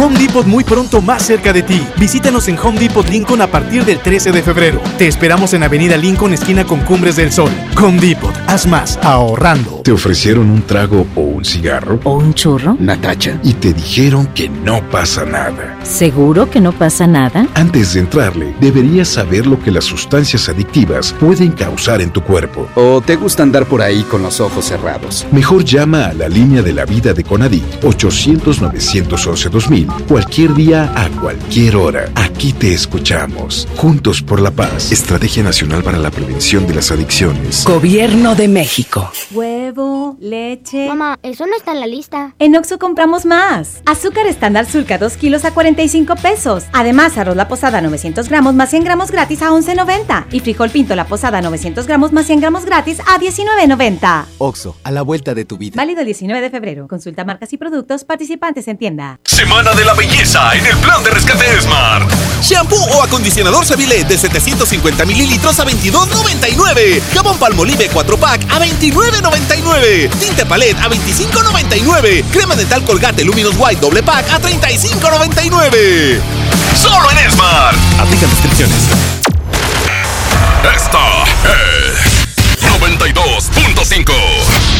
Speaker 23: Home Depot muy pronto más cerca de ti. Visítanos en Home Depot Lincoln a partir del 13 de febrero. Te esperamos en Avenida Lincoln, esquina con Cumbres del Sol. Home Depot, haz más ahorrando.
Speaker 53: ¿Te ofrecieron un trago o un cigarro?
Speaker 54: ¿O un churro?
Speaker 53: Natacha. Y te dijeron que no pasa nada.
Speaker 54: ¿Seguro que no pasa nada?
Speaker 53: Antes de entrarle, deberías saber lo que las sustancias adictivas pueden causar en tu cuerpo.
Speaker 55: ¿O te gusta andar por ahí con los ojos cerrados?
Speaker 53: Mejor llama a la línea de la vida de Conadic 800-911-2000 cualquier día a cualquier hora. Aquí te escuchamos. Juntos por la paz. Estrategia Nacional para la Prevención de las Adicciones.
Speaker 56: Gobierno de México.
Speaker 36: Huevo, leche.
Speaker 34: Mamá, eso no está en la lista.
Speaker 36: En Oxo compramos más. Azúcar estándar Sulca 2 kilos a 45 pesos. Además, arroz la posada 900 gramos más 100 gramos gratis a 11.90. Y frijol pinto la posada 900 gramos más 100 gramos gratis a 19.90.
Speaker 21: Oxo, a la vuelta de tu vida.
Speaker 36: Válido el 19 de febrero. Consulta marcas y productos participantes en tienda.
Speaker 13: Semana de la belleza en el plan de rescate Smart.
Speaker 20: Shampoo o acondicionador Seville de 750 mililitros a 22.99. Jabón Palmolive 4 pack a 29.99. Tinte Palette a 25.99. Crema dental Colgate Luminous White doble pack a 35.99.
Speaker 13: Solo en Smart.
Speaker 20: Aplican restricciones.
Speaker 13: Esta es 92.5.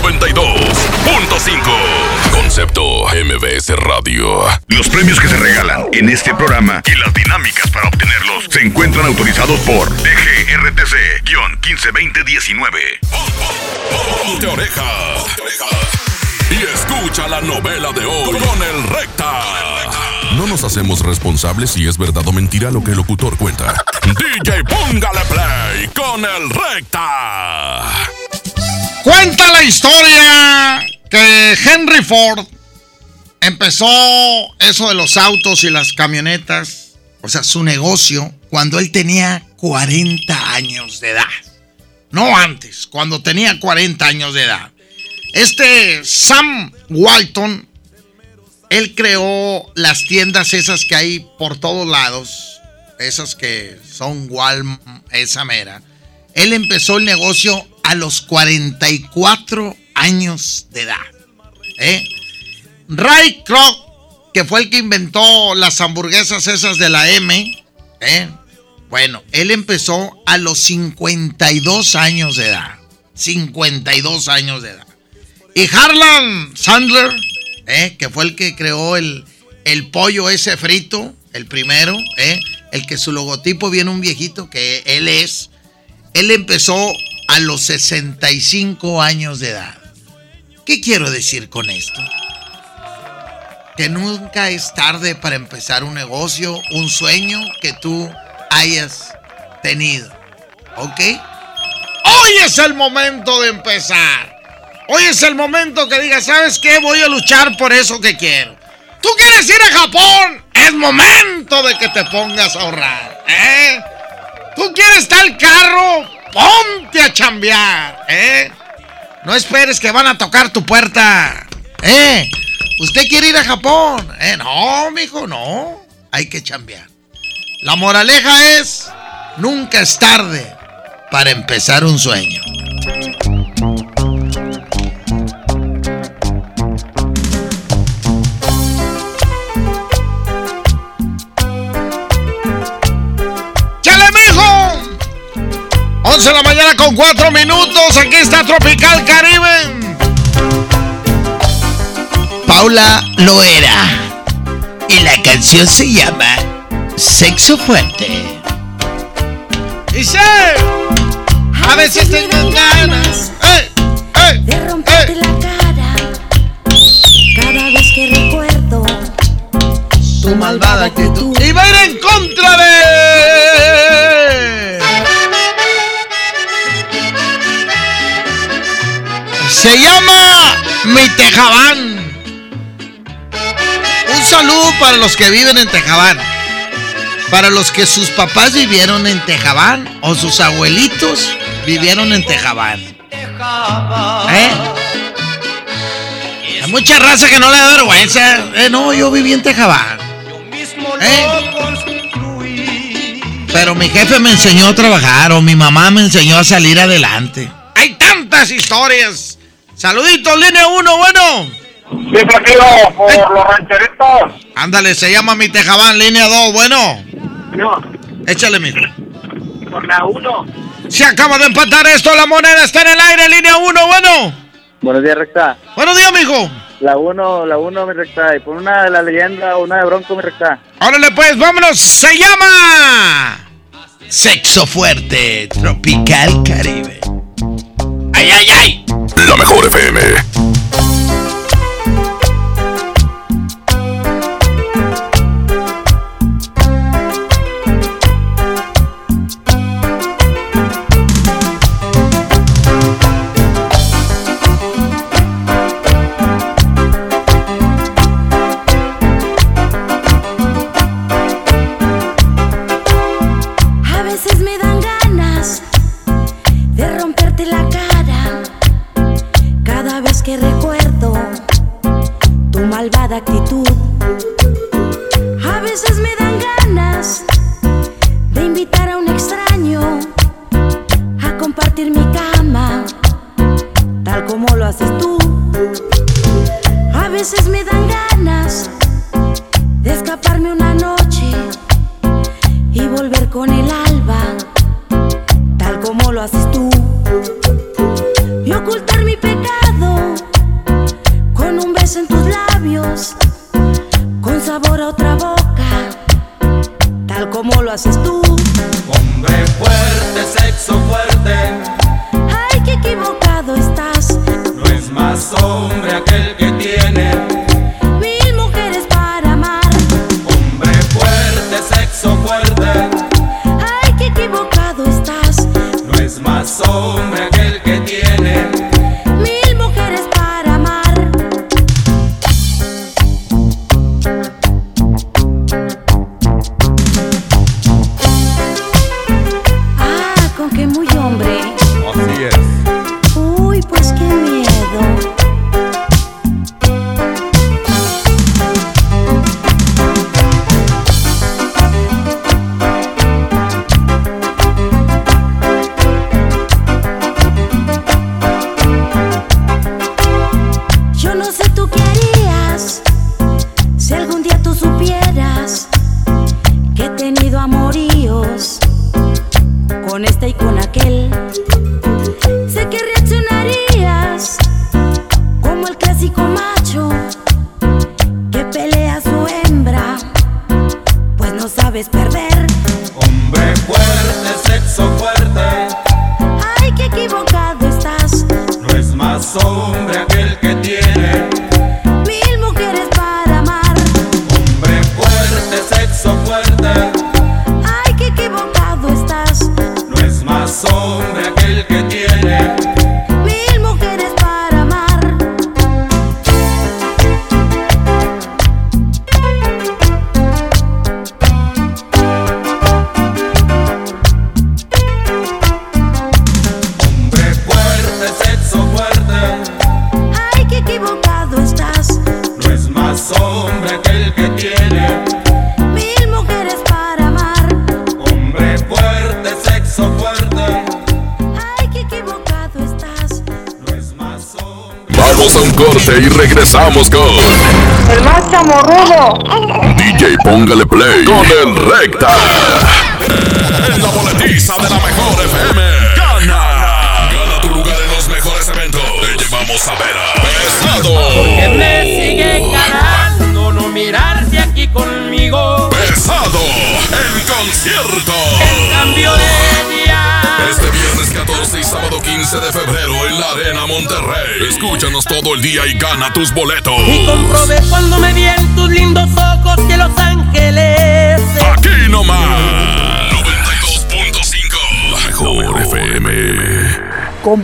Speaker 13: 92.5. Concepto MBS Radio.
Speaker 2: Los premios que se regalan en este programa y las dinámicas para obtenerlos se encuentran autorizados por DGRTC-152019.
Speaker 13: Ponte oreja. Y escucha la novela de hoy con el Recta. No nos hacemos responsables si es verdad o mentira lo que el locutor cuenta. DJ, póngale play con el Recta.
Speaker 4: Cuenta la historia que Henry Ford empezó eso de los autos y las camionetas, o sea, su negocio, cuando él tenía 40 años de edad. No antes, cuando tenía 40 años de edad. Este Sam Walton, él creó las tiendas esas que hay por todos lados, esas que son Walmart, esa mera. Él empezó el negocio a los 44 años de edad. ¿eh? Ray Kroc, que fue el que inventó las hamburguesas esas de la M, ¿eh? bueno, él empezó a los 52 años de edad. 52 años de edad. Y Harlan Sandler, ¿eh? que fue el que creó el, el pollo ese frito, el primero, ¿eh? el que su logotipo viene un viejito que él es. Él empezó a los 65 años de edad. ¿Qué quiero decir con esto? Que nunca es tarde para empezar un negocio, un sueño que tú hayas tenido. ¿Ok? Hoy es el momento de empezar. Hoy es el momento que digas, ¿sabes qué? Voy a luchar por eso que quiero. ¿Tú quieres ir a Japón? Es momento de que te pongas a ahorrar. ¿Eh? ¿Tú quieres tal carro? Ponte a chambear. ¿Eh? No esperes que van a tocar tu puerta. ¿Eh? ¿Usted quiere ir a Japón? ¿Eh? No, mijo, no. Hay que chambear. La moraleja es, nunca es tarde para empezar un sueño. 11 de la mañana con 4 minutos. Aquí está Tropical Caribe. Paula Loera. Y la canción se llama Sexo Fuerte. Dice. A veces tengo ganas. ¡Eh! ¡Eh!
Speaker 6: De romperte la cara. Cada vez que recuerdo
Speaker 4: Tu malvada actitud. Y va a ir en contra de. Se llama Mi Tejabán. Un saludo para los que viven en Tejabán. Para los que sus papás vivieron en Tejabán o sus abuelitos vivieron en Tejabán. ¿Eh? Hay mucha raza que no le da vergüenza. Eh, no, yo viví en Tejabán. ¿Eh? Pero mi jefe me enseñó a trabajar o mi mamá me enseñó a salir adelante. Hay tantas historias Saluditos, línea 1, bueno.
Speaker 57: Sí, tranquilo, por
Speaker 4: ¿Eh?
Speaker 57: los rancheritos.
Speaker 4: Ándale, se llama mi tejabán, línea 2, bueno.
Speaker 57: No.
Speaker 4: Échale, mi.
Speaker 57: Por la 1.
Speaker 4: Se acaba de empatar esto, la moneda está en el aire, línea 1, bueno.
Speaker 7: Buenos días, recta.
Speaker 4: Buenos días, mijo.
Speaker 7: La 1, la 1, mi recta. Y por una de la leyenda, una de bronco, mi recta.
Speaker 4: Órale, pues, vámonos. Se llama. Sexo fuerte, tropical caribe. ¡Ay, ay, ay!
Speaker 13: La mejor FM.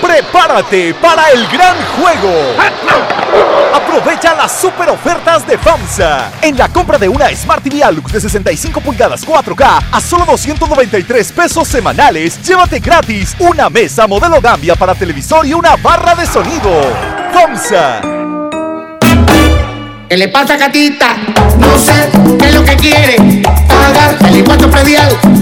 Speaker 58: Prepárate para el gran juego. Aprovecha las super ofertas de FAMSA. En la compra de una Smart TV Alux de 65 pulgadas 4K a solo 293 pesos semanales, llévate gratis una mesa modelo Gambia para televisor y una barra de sonido. FAMSA.
Speaker 9: ¿Qué le pasa, gatita? No sé qué es lo que quiere. Pagar el impuesto predial.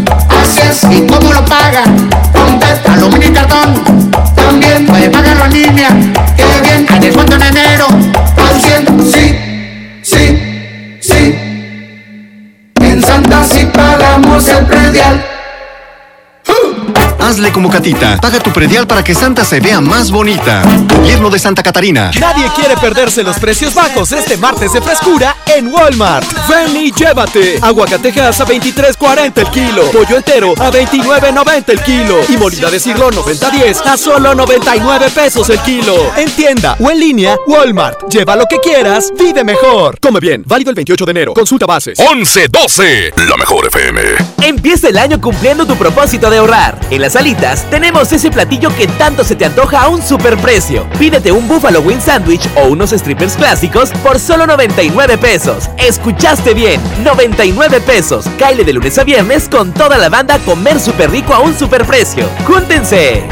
Speaker 9: Paga
Speaker 59: tu predial para que Santa se vea más bonita. Gobierno de Santa Catarina.
Speaker 23: Nadie quiere perderse los precios bajos este martes de frescura en Walmart. Ven y llévate. Aguacatejas a 23.40 el kilo. Pollo entero a 29.90 el kilo. Y molida de siglo 90.10 a solo 99 pesos el kilo. En tienda o en línea, Walmart. Lleva lo que quieras, vive mejor. Come bien. Válido el 28 de enero. Consulta bases.
Speaker 13: 11-12. La mejor FM.
Speaker 60: Empieza el año cumpliendo tu propósito de ahorrar. En las alitas tenemos ese platillo que tanto se te antoja a un superprecio. Pídete un Buffalo Wing Sandwich o unos strippers clásicos por solo 99 pesos. Escuchaste bien, 99 pesos. Caile de lunes a viernes con toda la banda comer súper rico a un superprecio. ¡Júntense!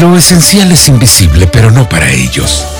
Speaker 17: Lo esencial es invisible, pero no para ellos.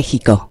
Speaker 16: México.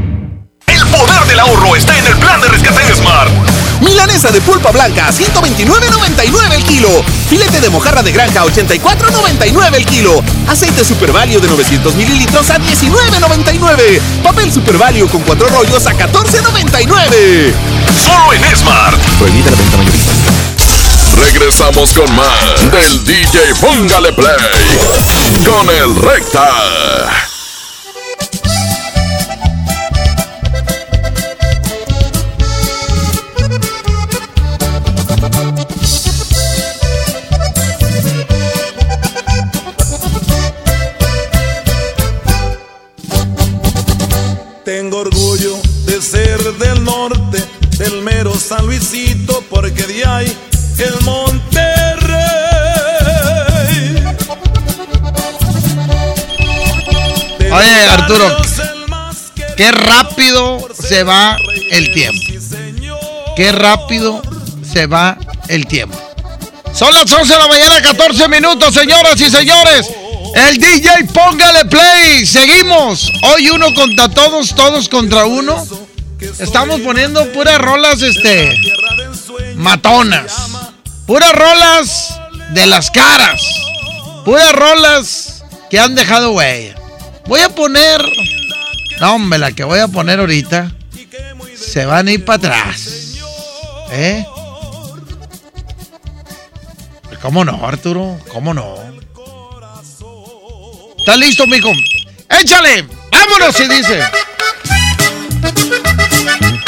Speaker 20: El poder del ahorro está en el plan de rescate de Smart. Milanesa de pulpa blanca, 129.99 el kilo. Filete de mojarra de granja, 84.99 el kilo. Aceite Super Value de 900 mililitros a 19.99. Papel Super Value con cuatro rollos a 14.99. Solo en Smart.
Speaker 61: Prohibida la venta mayorista.
Speaker 13: Regresamos con más del DJ Póngale Play con el Recta.
Speaker 8: El Monterrey.
Speaker 4: Oye, Arturo, qué rápido se va el tiempo. Qué rápido se va el tiempo. Son las 11 de la mañana, 14 minutos, señoras y señores. El DJ, póngale play. Seguimos. Hoy uno contra todos, todos contra uno. Estamos poniendo puras rolas, este, matonas. Puras rolas de las caras. Puras rolas que han dejado huella. Voy a poner. No, hombre, la que voy a poner ahorita. Se van a ir para atrás. ¿Eh? ¿Cómo no, Arturo? ¿Cómo no? ¿Estás listo, mijo? ¡Échale! ¡Vámonos! Y dice.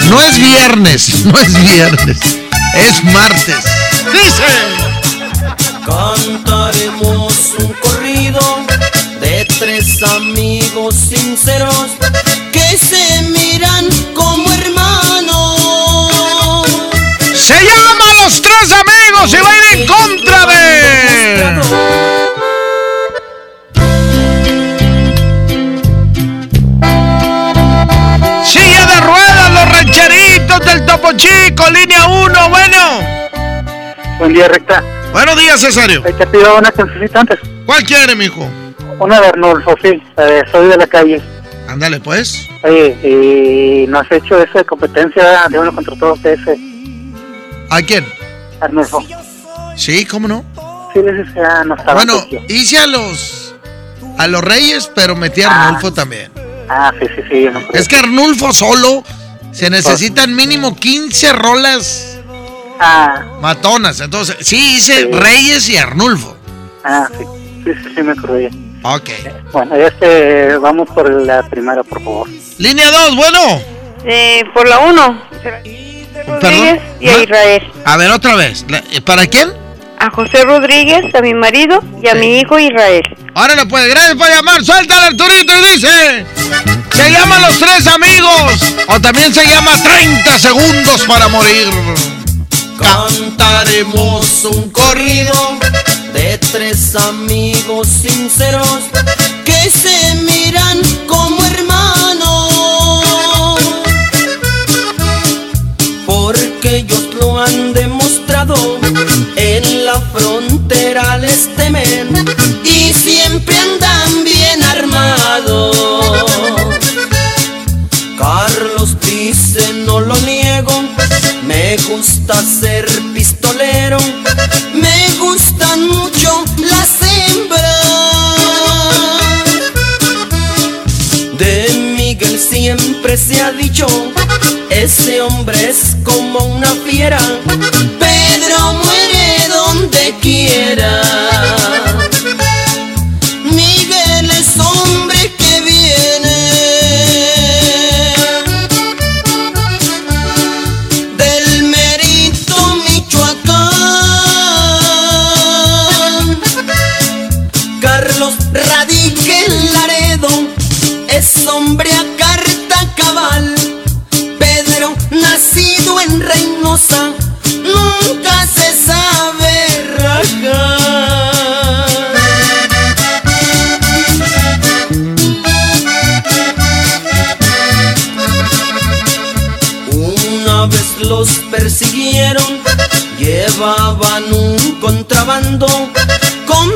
Speaker 4: No es viernes, no es viernes. Es martes. Dice.
Speaker 62: Cantaremos un corrido de tres amigos sinceros que se miran como hermanos.
Speaker 4: Se llama Los Tres Chico, línea 1, bueno.
Speaker 63: Buen día, recta.
Speaker 4: Buenos días, Cesario.
Speaker 63: Te pido una cancioncita antes.
Speaker 4: ¿Cuál quiere, mijo?
Speaker 63: Una de Arnulfo, sí. de soy de la calle.
Speaker 4: Ándale, pues.
Speaker 63: Oye, y no has hecho esa de competencia de uno contra todos ese.
Speaker 4: ¿A quién?
Speaker 63: Arnulfo.
Speaker 4: Sí, ¿cómo no?
Speaker 63: Sí, no estaba.
Speaker 4: Bueno, hice a los a los Reyes, pero metí a Arnulfo también.
Speaker 63: Ah, sí, sí, sí. no.
Speaker 4: Es que Arnulfo solo se necesitan mínimo 15 rolas
Speaker 63: Ah,
Speaker 4: matonas. Entonces, sí hice
Speaker 63: Sí.
Speaker 4: Reyes y Arnulfo.
Speaker 63: ah, sí. Sí, sí, sí, me acordé.
Speaker 4: Ok.
Speaker 63: Bueno, este, vamos por la primera, por favor.
Speaker 4: Línea 2, bueno.
Speaker 3: Eh, por la 1. Rodríguez y a
Speaker 4: ¿Ah?
Speaker 3: Israel.
Speaker 4: A ver, otra vez. La- eh, ¿Para quién?
Speaker 3: A José Rodríguez, a mi marido y a mi hijo Israel.
Speaker 4: Ahora no puede. Gracias por llamar. Suéltale, Arturito, y dice. Se llama Los Tres Amigos. O también se llama 30 Segundos para Morir.
Speaker 62: Cantaremos un corrido de tres amigos sinceros que se miran como hermanos. Porque ellos lo han demostrado, la frontera les temen y siempre andan bien armados. Carlos dice, no lo niego, me gusta ser pistolero, me gustan mucho las hembras. De Miguel siempre se ha dicho, ese hombre es como una fiera, Nunca se sabe rajar. Una vez los persiguieron, llevaban un contrabando con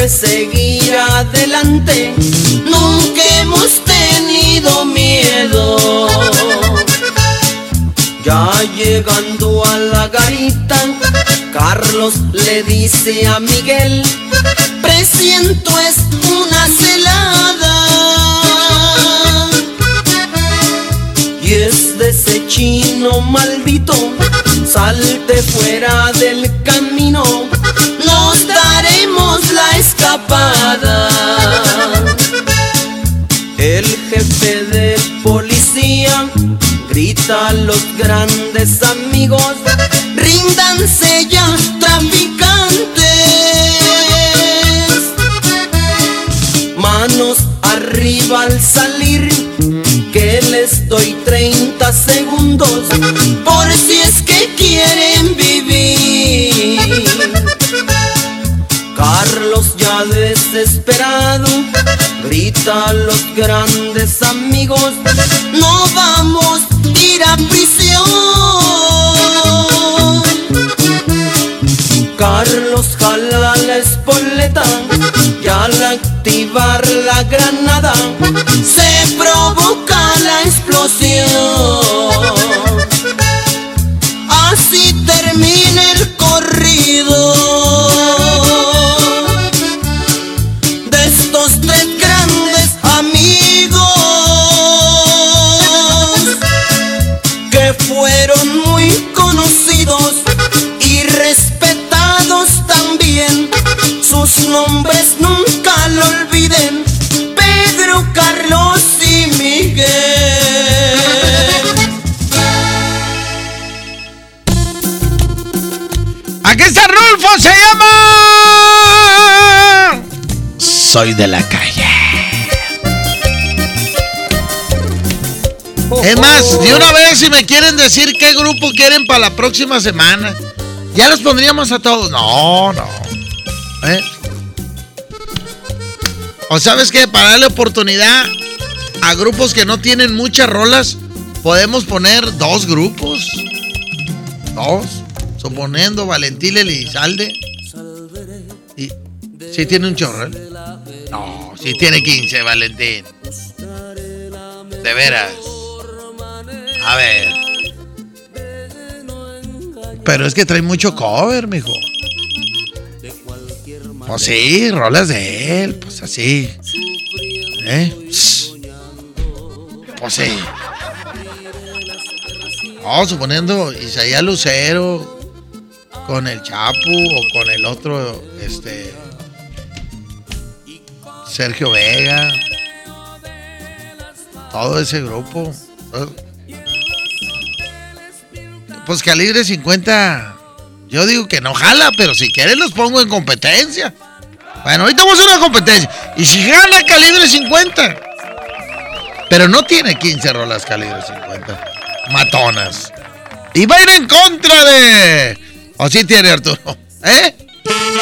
Speaker 62: que seguir adelante. Nunca hemos tenido miedo. Ya llegando a la garita, Carlos le dice a Miguel, presiento es una celada. Y es de ese chino maldito, salte fuera del camino, nos la escapada. El jefe de policía grita a los grandes amigos, ríndanse ya traficantes. Manos arriba al salir, que les doy 30 segundos, por si es que quieren grita a los grandes amigos, no vamos a ir a prisión. Carlos jala la espoleta y al activar la granada se provoca la explosión. nombres nunca lo olviden, Pedro, Carlos y Miguel.
Speaker 4: Aquí está Rulfo, se llama... Soy de la calle. Es más, de una vez si me quieren decir qué grupo quieren para la próxima semana, ya los pondríamos a todos. No, no. ¿Eh? O sabes que para darle oportunidad a grupos que no tienen muchas rolas, podemos poner dos grupos. Dos. Suponiendo Valentín Elizalde. Y, ¿Sí tiene un chorro? ¿eh? No, sí tiene 15, Valentín. De veras. A ver. Pero es que trae mucho cover, mijo. Pues sí, rolas de él, así. ¿Eh? Pues sí. No, suponiendo Isaías Lucero con el Chapu o con el otro, este. Sergio Vega. Todo ese grupo. Pues calibre 50. Yo digo que no jala, pero si quieres los pongo en competencia. Bueno, ahorita vamos a hacer una competencia. Y si gana calibre 50. Pero no tiene 15 rolas calibre 50. Matonas. Y va a ir en contra de. ¿O sí tiene Arturo? ¿Eh?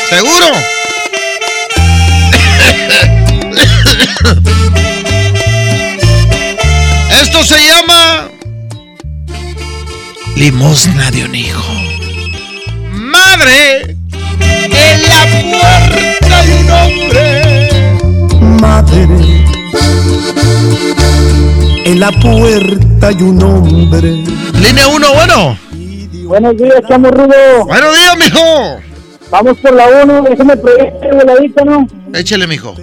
Speaker 4: ¿Seguro? Esto se llama. Limosna de un hijo. Madre. En la puerta hay un hombre.
Speaker 8: Madre, en la puerta hay un hombre.
Speaker 4: Línea 1, bueno.
Speaker 7: Buenos días, chamo rudo.
Speaker 4: Buenos días, mijo.
Speaker 7: Vamos por la 1, déjame proyectar voladita, ¿no?
Speaker 4: Échale, mijo.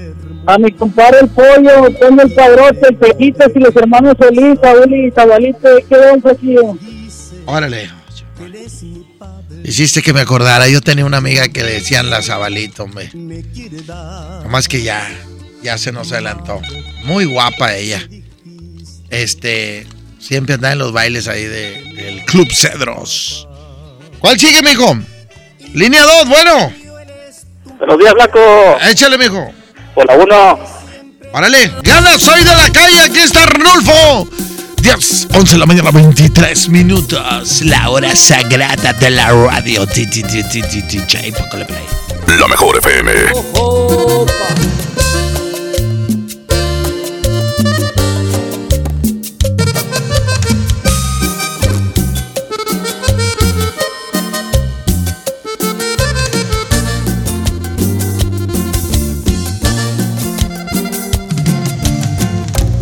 Speaker 7: A mi compadre el pollo, tengo el padrote, el Pequitas y los hermanos Solís, Saúl y Zabalito. ¿Qué vamos aquí?
Speaker 4: Órale. Hiciste que me acordara. Yo tenía una amiga que le decían la Zabalito, hombre. Nomás que ya, ya se nos adelantó. Muy guapa ella. Este, siempre andaba en los bailes ahí de, del Club Cedros. ¿Cuál sigue, mijo? Línea 2, bueno.
Speaker 7: Buenos días, Blanco.
Speaker 4: Échale, mijo.
Speaker 7: Por la 1.
Speaker 4: Órale. Gana, soy de la calle. Aquí está Arnulfo. 10, 11 de la mañana, 23 minutos. La hora sagrada de la radio. DJ, póngale play.
Speaker 13: La mejor FM.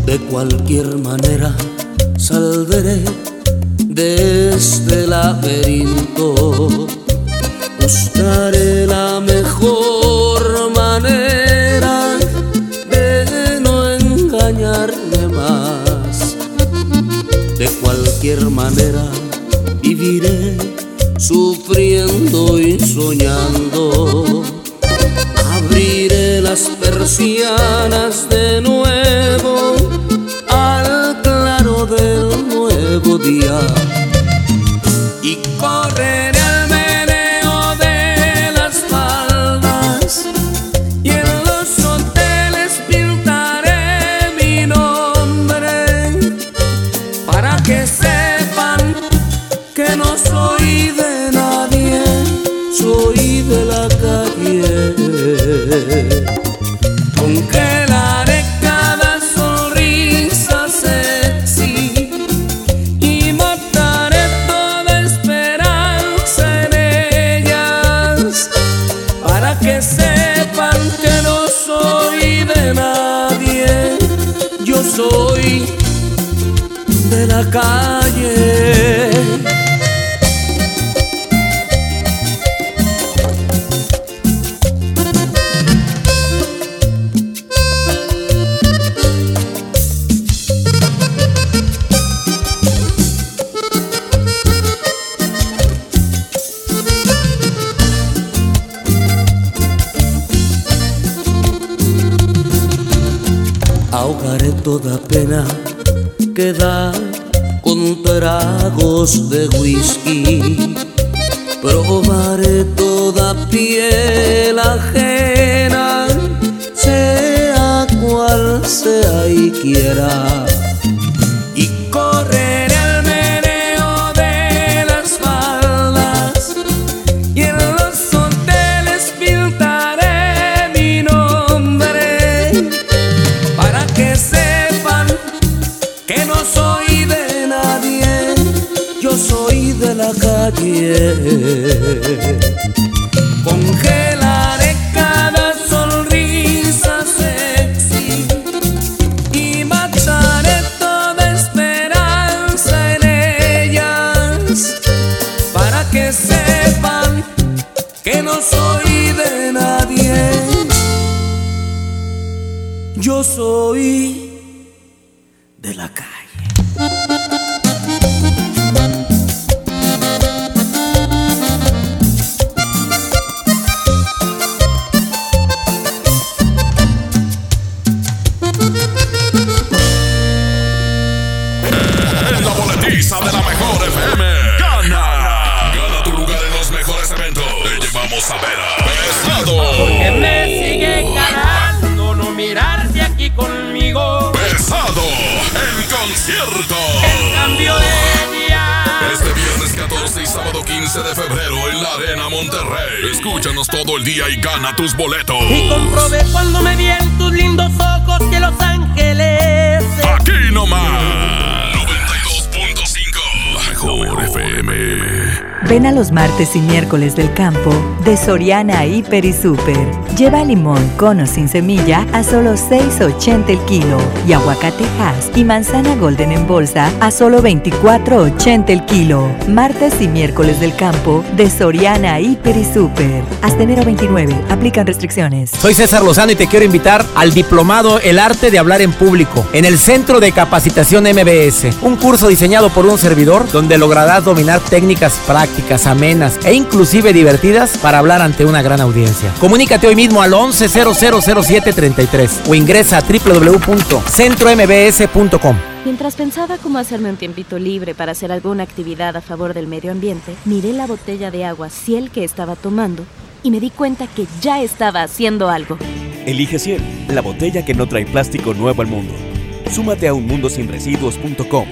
Speaker 62: De cualquier manera saldré de este laberinto. Buscaré la mejor manera de no engañarme más. De cualquier manera viviré sufriendo y soñando. Abriré las persianas de nuevo nuevo día y correré calle. ahogaré toda pena que da con tragos de whisky. Probaré toda piel ajena, se
Speaker 13: sea y quiera. Congelaré cada sonrisa sexy y macharé toda esperanza en ellas para que sepan que no soy de nadie. Yo soy
Speaker 64: gana tus boletos.
Speaker 13: Y comprobé cuando me vi en tus lindos ojos que Los Ángeles.
Speaker 64: Aquí nomás. 92.5. La mejor FM.
Speaker 15: Ven a los martes y miércoles del campo de Soriana Hiper y Super. Lleva limón con o sin semilla a solo 6.80 el kilo y aguacate Hass y manzana Golden en bolsa a solo 24.80 el kilo. Martes y miércoles del campo de Soriana Hiper y Super. Hasta enero 29. Aplican restricciones.
Speaker 65: Soy César Lozano y te quiero invitar al diplomado El arte de hablar en público en el Centro de Capacitación MBS, un curso diseñado por un servidor donde lograrás dominar técnicas prácticas, amenas e inclusive divertidas para hablar ante una gran audiencia. Comunícate hoy mismo al 11000733 o ingresa a www.centrombs.com.
Speaker 66: Mientras pensaba cómo hacerme un tiempito libre para hacer alguna actividad a favor del medio ambiente, miré la botella de agua Ciel que estaba tomando y me di cuenta que ya estaba haciendo algo.
Speaker 67: Elige Ciel, la botella que no trae plástico nuevo al mundo. Súmate a unmundosinresiduos.com.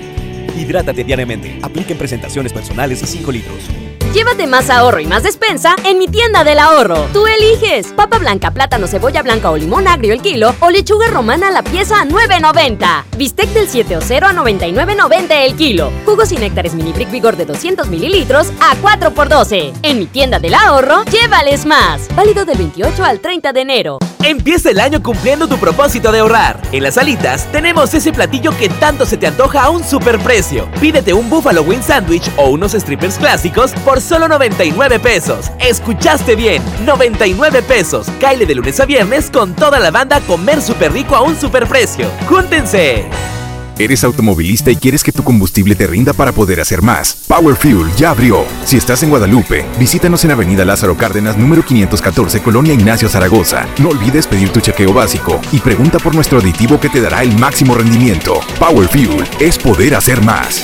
Speaker 67: Hidrátate diariamente. Apliquen presentaciones personales y 5 litros.
Speaker 33: Llévate más ahorro y más despensa en mi tienda del ahorro. Tú eliges papa blanca, plátano, cebolla blanca o limón agrio el kilo o lechuga romana la pieza a 9.90. Bistec del 7 o 0 a 99.90 el kilo. Jugos y néctares mini brick vigor de 200 mililitros a 4 por 12. En mi tienda del ahorro, llévales más. Válido del 28 al 30 de enero.
Speaker 68: Empieza el año cumpliendo tu propósito de ahorrar. En las alitas tenemos ese platillo que tanto se te antoja a un superprecio. Pídete un Buffalo Wing Sandwich o unos strippers clásicos por solo 99 pesos. Escuchaste bien, 99 pesos. Caile de lunes a viernes con toda la banda a comer súper rico a un superprecio. ¡Júntense!
Speaker 69: ¿Eres automovilista y quieres que tu combustible te rinda para poder hacer más? Power Fuel ya abrió. Si estás en Guadalupe, visítanos en Avenida Lázaro Cárdenas, número 514, Colonia Ignacio Zaragoza. No olvides pedir tu chequeo básico y pregunta por nuestro aditivo que te dará el máximo rendimiento. Power Fuel es poder hacer más.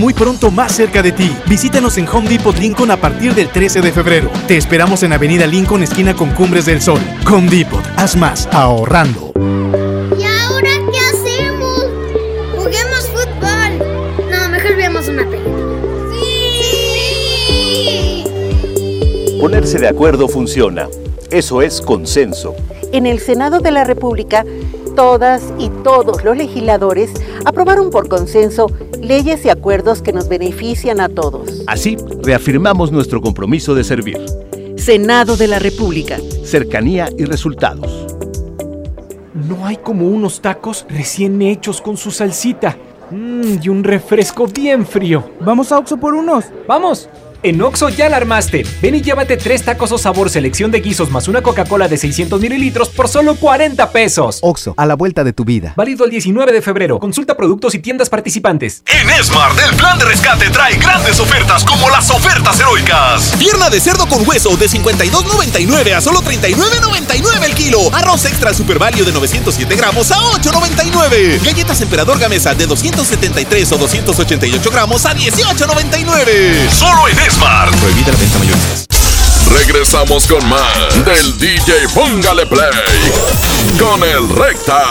Speaker 23: muy pronto más cerca de ti. Visítanos en Home Depot Lincoln a partir del 13 de febrero. Te esperamos en Avenida Lincoln, esquina con Cumbres del Sol. Home Depot, haz más ahorrando.
Speaker 34: ¿Y ahora qué hacemos? Juguemos fútbol. No, mejor veamos una película. ¡Sí!
Speaker 21: Ponerse de acuerdo funciona. Eso es consenso.
Speaker 70: En el Senado de la República, todas y todos los legisladores aprobaron por consenso leyes y acuerdos que nos benefician a todos.
Speaker 21: Así, reafirmamos nuestro compromiso de servir.
Speaker 70: Senado de la República.
Speaker 21: Cercanía y resultados.
Speaker 71: No hay como unos tacos recién hechos con su salsita. Mmm, y un refresco bien frío.
Speaker 72: Vamos a Oxo por unos.
Speaker 71: ¡Vamos!
Speaker 23: En Oxo ya la armaste. Ven y llévate tres tacos o sabor selección de guisos más una Coca-Cola de 600 mililitros por solo 40 pesos.
Speaker 21: Oxo, a la vuelta de tu vida.
Speaker 23: Válido el 19 de febrero. Consulta productos y tiendas participantes.
Speaker 73: En Smart, el plan de rescate trae grandes ofertas como las ofertas heroicas.
Speaker 20: Pierna de cerdo con hueso de 52.99 a solo 39.99 el kilo. Arroz extra super value de 907 gramos a 8.99. Galletas emperador gamesa de 273 o 288 gramos a 18.99.
Speaker 73: Solo en Smart.
Speaker 20: Prohibida la venta mayoristas.
Speaker 13: Regresamos con más del DJ Póngale Play con el Recta.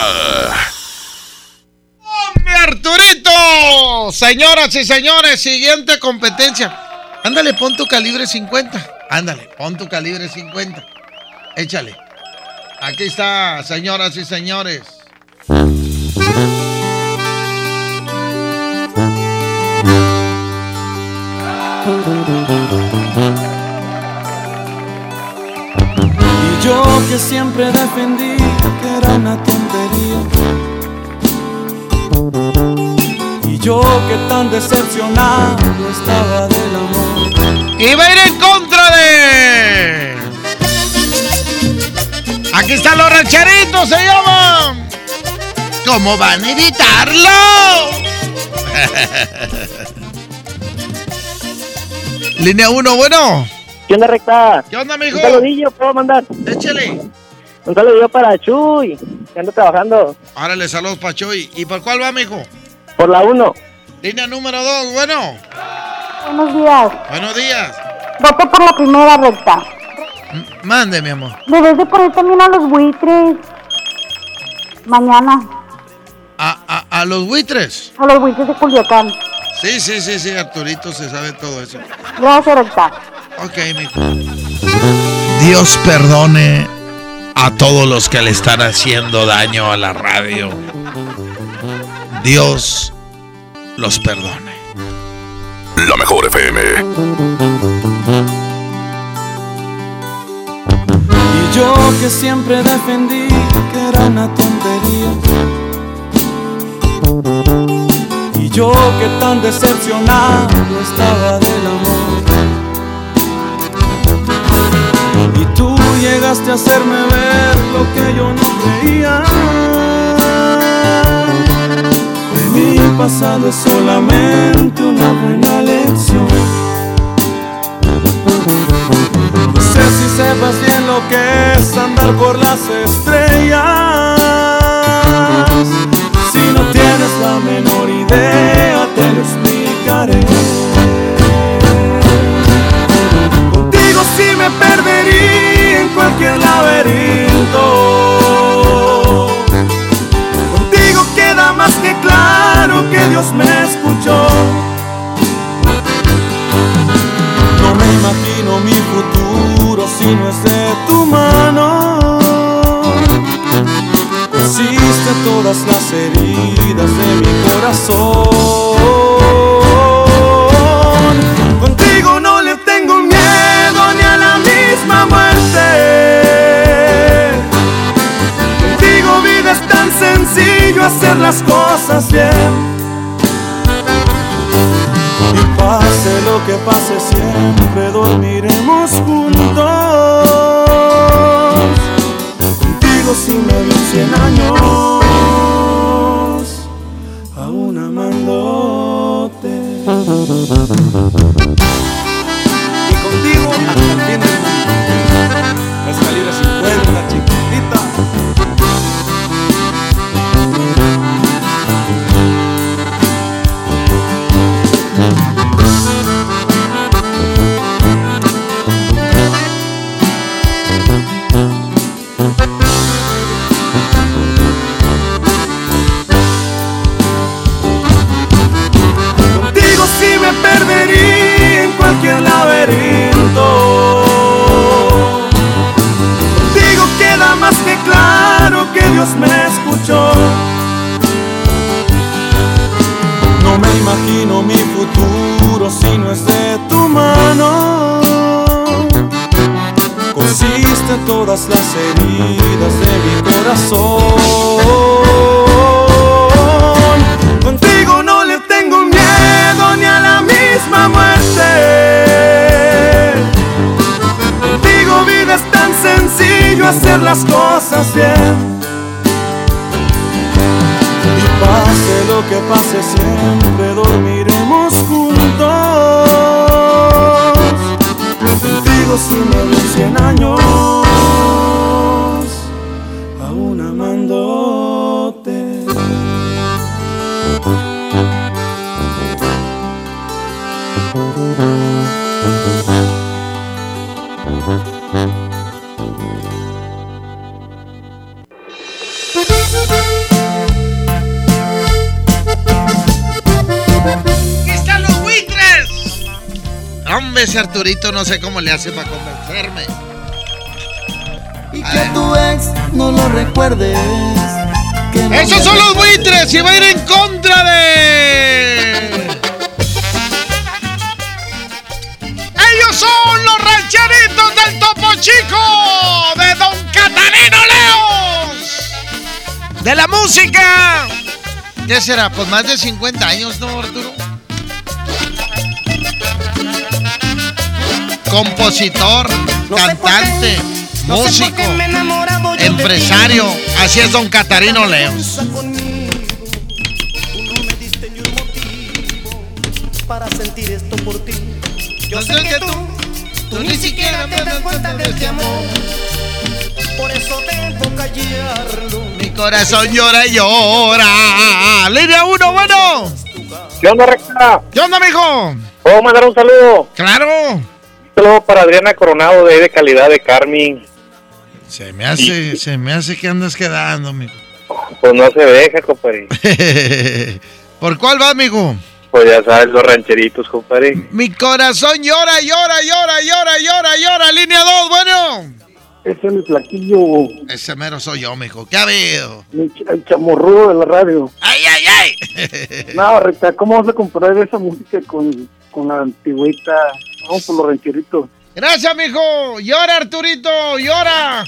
Speaker 4: ¡Hombre, Arturito! Señoras y señores, siguiente competencia. Ándale, pon tu calibre 50. Ándale, pon tu calibre 50. Échale. Aquí está, señoras y señores.
Speaker 8: Y yo que siempre defendí que era una tontería. Y yo que tan decepcionado estaba del amor.
Speaker 4: Va a ir en contra de. Aquí están los rancheritos, se llaman. ¿Cómo van a evitarlo? Línea 1, bueno.
Speaker 7: ¿Qué onda, recta?
Speaker 4: ¿Qué onda, mijo?
Speaker 7: Un saludillo, ¿puedo mandar?
Speaker 4: Échale.
Speaker 7: Un saludillo para Chuy, que ando trabajando.
Speaker 4: Árale, saludos, Pachoy. ¿Y por cuál va, mijo?
Speaker 7: Por la 1.
Speaker 4: Línea número 2, bueno.
Speaker 74: Buenos días.
Speaker 4: Buenos días.
Speaker 74: Voto por la primera recta.
Speaker 4: Mande, mi amor.
Speaker 74: Debes de poner también a los buitres. Mañana.
Speaker 4: A, a, a los buitres.
Speaker 74: A los buitres de Culiacán.
Speaker 4: Sí, sí, sí, sí, Arturito se sabe todo eso.
Speaker 74: Gracias, recta.
Speaker 4: Ok, mijo. Dios perdone a todos los que le están haciendo daño a la radio. Dios los perdone.
Speaker 13: La mejor FM.
Speaker 8: Y yo que siempre defendí que era una tontería. Yo que tan decepcionado estaba del amor. Y tú llegaste a hacerme ver lo que yo no creía. Que mi pasado es solamente una buena lección. No sé si sepas bien lo que es andar por las estrellas. Si no la menor idea, te lo explicaré. Contigo sí me perdería en cualquier laberinto. Contigo queda más que claro que Dios me escuchó. No me imagino mi futuro si no es de tu mano. Las heridas de mi corazón. Contigo no le tengo miedo ni a la misma muerte. Contigo vida es tan sencillo hacer las cosas bien. Y pase lo que pase siempre dormiremos juntos. Contigo si me vi cien años, amándote. No
Speaker 4: sé cómo le hace para convencerme.
Speaker 9: Y que tu ex no lo recuerdes. no
Speaker 4: ¡Esos son los buitres! ¡Y va a ir en contra de... ¡Ellos son los rancheritos del Topo Chico! ¡De Don Catalino Leos! ¡De la música! ¿Qué será? Pues más de 50 años, ¿no, Arturo? Compositor, cantante, músico, empresario. Así es Don Catarino Leos.
Speaker 9: para sentir esto por ti. Yo
Speaker 4: No
Speaker 9: sé
Speaker 4: sé
Speaker 9: que
Speaker 4: que
Speaker 9: tú, tú ni siquiera te das cuenta de este amor. Por eso debo callarlo.
Speaker 4: Mi corazón llora y llora. Línea 1, bueno.
Speaker 7: ¿Qué onda, Recta?
Speaker 4: ¿Qué onda, mijo?
Speaker 7: ¿Puedo mandar un saludo?
Speaker 4: Claro.
Speaker 7: Saludo para Adriana Coronado de ahí de calidad de Carmen.
Speaker 4: Se me hace, se me hace que andas quedando, mijo.
Speaker 7: Pues no se deja, compadre.
Speaker 4: ¿Por cuál va, mijo?
Speaker 7: Pues ya sabes, los rancheritos, compadre.
Speaker 4: Mi corazón llora, llora, llora, llora, llora, llora. Línea 2, bueno.
Speaker 7: Ese es mi flaquillo,
Speaker 4: Ese mero soy yo, mijo. ¿Qué ha habido?
Speaker 7: mi ch- el chamorrudo de la radio.
Speaker 4: ¡Ay, ay, ay!
Speaker 7: No, Recta, ¿cómo vas a comparar esa música con, con la antigüita? Vamos por los rancheritos.
Speaker 4: Gracias, mijo. Llora, Arturito, llora.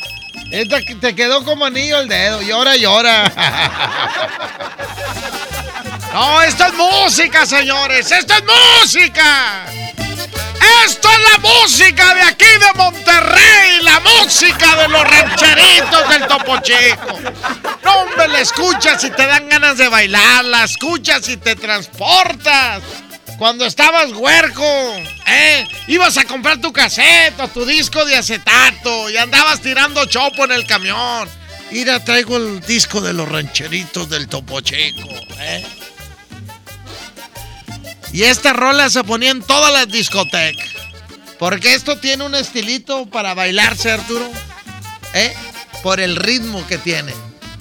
Speaker 4: Esta que te quedó como anillo el dedo. Llora, llora. No, esto es música, señores. Esto es música. Esto es la música de aquí de Monterrey. La música de los rancheritos del Topo Chico. No, hombre, la escuchas y te dan ganas de bailar. La escuchas y te transportas. Cuando estabas huerco, ¿eh? Ibas a comprar tu cassette o tu disco de acetato y andabas tirando chopo en el camión. Mira, traigo el disco de los rancheritos del Topo Chico, ¿eh? Y esta rola se ponía en todas las discotecas. Porque esto tiene un estilito para bailarse, Arturo. ¿Eh? Por el ritmo que tiene.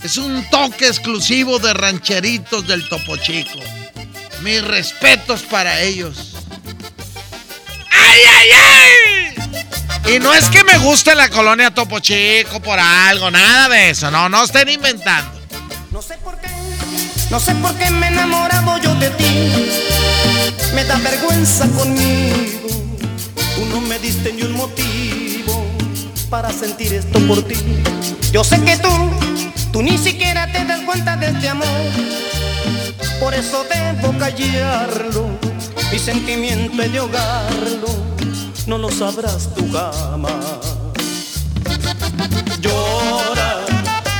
Speaker 4: Es un toque exclusivo de rancheritos del Topo Chico. Mis respetos para ellos. ¡Ay, ay, ay! Y no es que me guste la colonia Topo Chico por algo, nada de eso. No, no estén inventando.
Speaker 9: No sé por qué me he enamorado yo de ti. Me da vergüenza conmigo. Tú no me diste ni un motivo para sentir esto por ti. Yo sé que tú, tú ni siquiera te das cuenta de este amor. Por eso debo callarlo. Mi sentimiento he de ahogarlo. No lo sabrás tú jamás. Llora,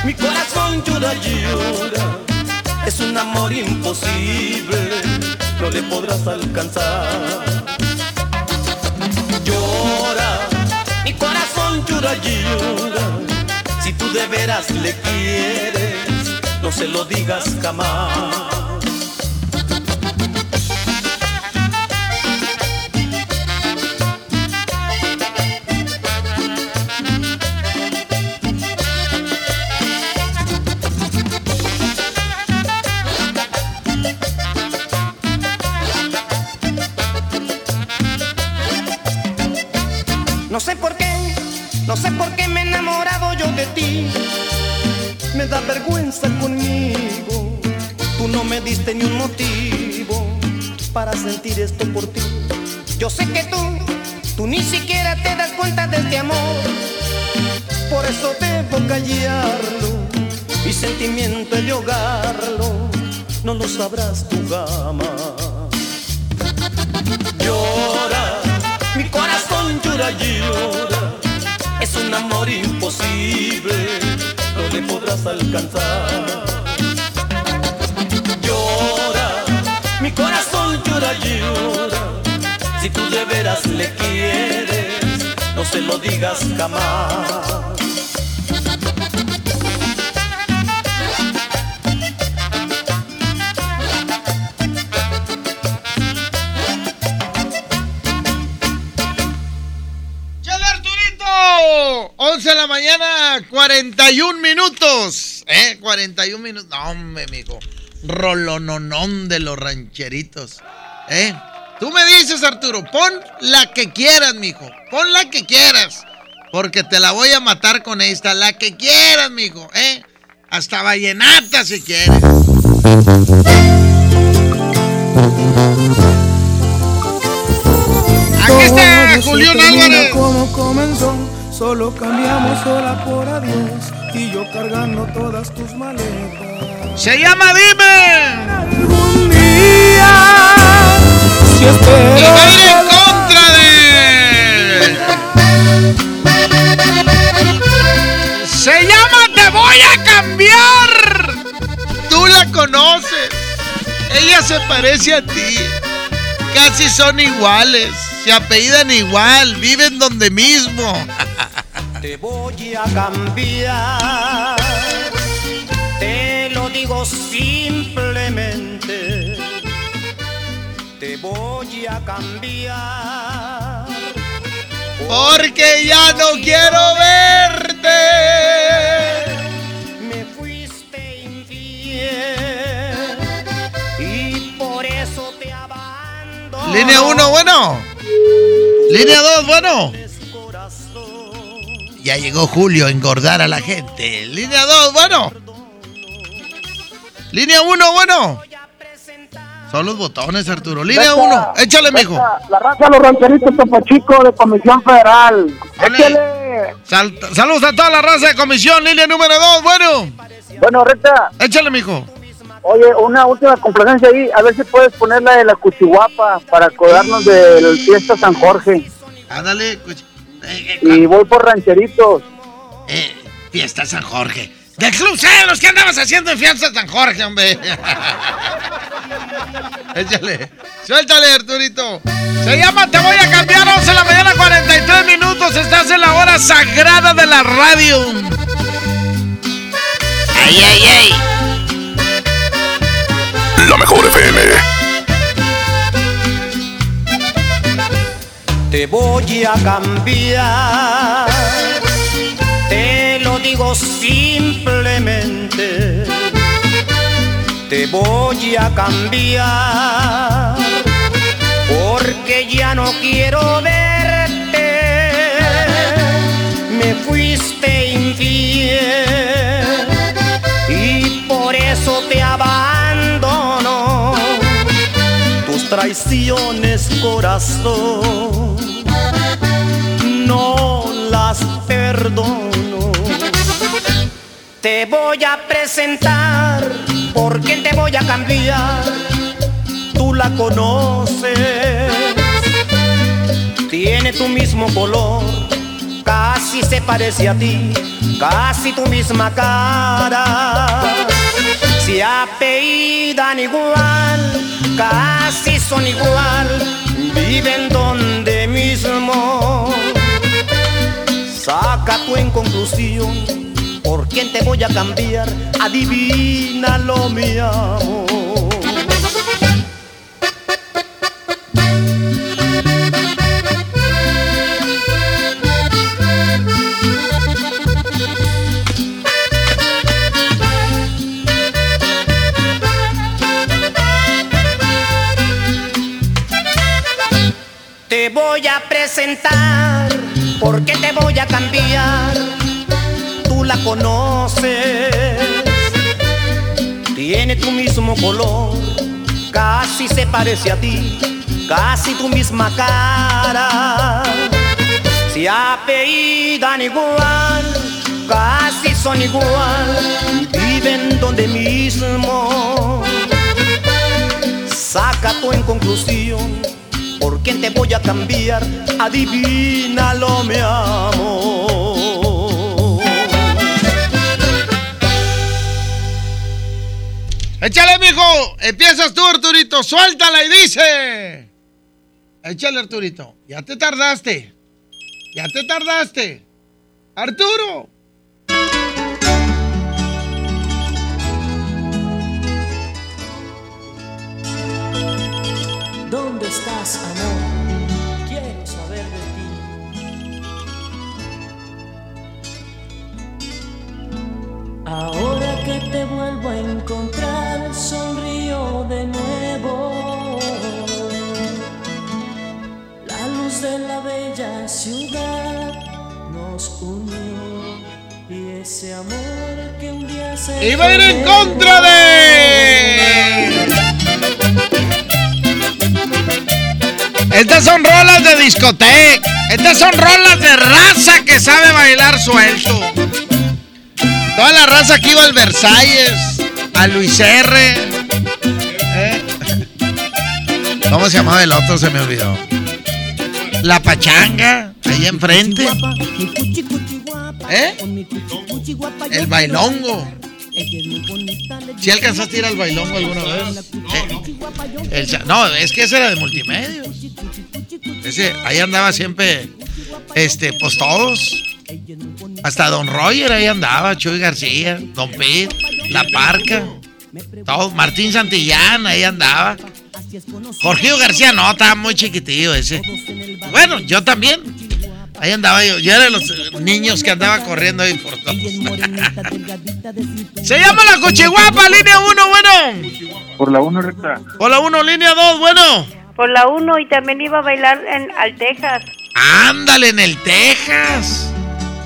Speaker 9: mi corazón llora, llora. Es un amor imposible, no le podrás alcanzar. Llora, mi corazón llora, llora. Si tú de veras le quieres, no se lo digas jamás. No sé por qué me he enamorado yo de ti. Me da vergüenza conmigo. Tú no me diste ni un motivo para sentir esto por ti. Yo sé que tú, tú ni siquiera te das cuenta de este amor. Por eso debo callarlo. Mi sentimiento de ahogarlo. No lo sabrás tú jamás. Llora, mi corazón llora, llora. Es un amor imposible, no le podrás alcanzar. Llora, mi corazón llora, llora. Si tú de veras le quieres, no se lo digas jamás.
Speaker 4: 41 minutos. ¿Eh? 41 minutos. No, hombre, mijo. Rolononón de los rancheritos. ¿Eh? Tú me dices, Arturo, pon la que quieras, mijo. Pon la que quieras. Porque te la voy a matar con esta. La que quieras, mijo. ¿Eh? Hasta vallenata si quieres. Aquí está Julián Álvarez.
Speaker 9: Comenzó, solo cambiamos sola por adiós y yo cargando todas tus maletas.
Speaker 4: Se llama Dime.
Speaker 9: Algún día, si espero.
Speaker 4: Y va a ir en contra de. Se llama Te voy a cambiar. Tú la conoces. Ella se parece a ti. Casi son iguales. Se apellidan igual. Viven donde mismo.
Speaker 9: Te voy a cambiar. Te lo digo simplemente. Te voy a cambiar.
Speaker 4: Porque ya no quiero verte. Línea 1, bueno. Línea 2, bueno. Ya llegó Julio a engordar a la gente. Línea 2, bueno. Línea 1, bueno. Son los botones, Arturo. Línea 1, échale, mijo.
Speaker 7: La raza de los rancheritos Topo Chico de Comisión Federal. Échale.
Speaker 4: Sal- saludos a toda la raza de comisión. Línea número 2, bueno.
Speaker 7: Bueno, recta.
Speaker 4: Échale, mijo.
Speaker 7: Oye, una última complacencia ahí. A ver si puedes poner la de la Cuchihuapa para acordarnos del Fiesta San Jorge.
Speaker 4: Ándale. cuch- eh,
Speaker 7: Y voy por rancheritos.
Speaker 4: eh, fiesta San Jorge. Del Club Celos, ¿qué andabas haciendo en Fiesta San Jorge, hombre? Échale. Suéltale, Arturito. Se llama Te voy a cambiar 11 de la mañana, 43 minutos. Estás en la hora sagrada de la radio. Ay, ay, ay.
Speaker 13: La mejor FM.
Speaker 9: Te voy a cambiar. Te lo digo simplemente. Te voy a cambiar. Porque ya no quiero verte. Me fuiste infiel. Y por eso te abandono. Traiciones, corazón, no las perdono. Te voy a presentar, porque te voy a cambiar. Tú la conoces, tiene tu mismo color, casi se parece a ti, casi tu misma cara. Se apellidan igual, casi son igual, viven donde mismo. Saca tú en conclusión, ¿por quién te voy a cambiar? Adivínalo, mi amor. Voy a presentar, porque te voy a cambiar. Tú la conoces, tiene tu mismo color, casi se parece a ti, casi tu misma cara. Se apellidan igual, casi son igual, viven donde mismo. Saca tú en conclusión, ¿Por quién te voy a cambiar? Adivínalo, mi amor.
Speaker 4: Échale, mijo. Empiezas tú, Arturito. Suéltala y dice. Échale, Arturito. Ya te tardaste. Ya te tardaste. Arturo.
Speaker 75: ¿Dónde estás, amor? Quiero saber de ti. Ahora que te vuelvo a encontrar, sonrío de nuevo. La luz de la bella ciudad nos unió. Y ese amor que un día se.
Speaker 4: ¡Iba a ir en contra de! Estas son rolas de discoteca. Estas son rolas de raza que sabe bailar suelto. Toda la raza que iba al Versalles, a Luis R. ¿Eh? ¿Cómo se llamaba el otro? Se me olvidó. La Pachanga, ahí enfrente. ¿Eh? El bailongo. ¿Si alcanzaste a ir al bailongo alguna vez? Eh, el no, es que ese era de multimedios. Ese, ahí andaba siempre, este, pues todos. Hasta Don Roger ahí andaba, Chuy García, Don Pete, La Parca, todos, Martín Santillán ahí andaba. Jorgio García no, estaba muy chiquitillo ese. Bueno, yo también. Ahí andaba yo. Yo era de los eh, niños que andaba corriendo ahí por todos. Se llama la Cochiguapa, línea 1, bueno.
Speaker 7: Por la 1 recta.
Speaker 4: Por la 1, línea 2, bueno.
Speaker 3: Por la 1 y también iba a bailar en al Texas.
Speaker 4: Ándale en el Texas.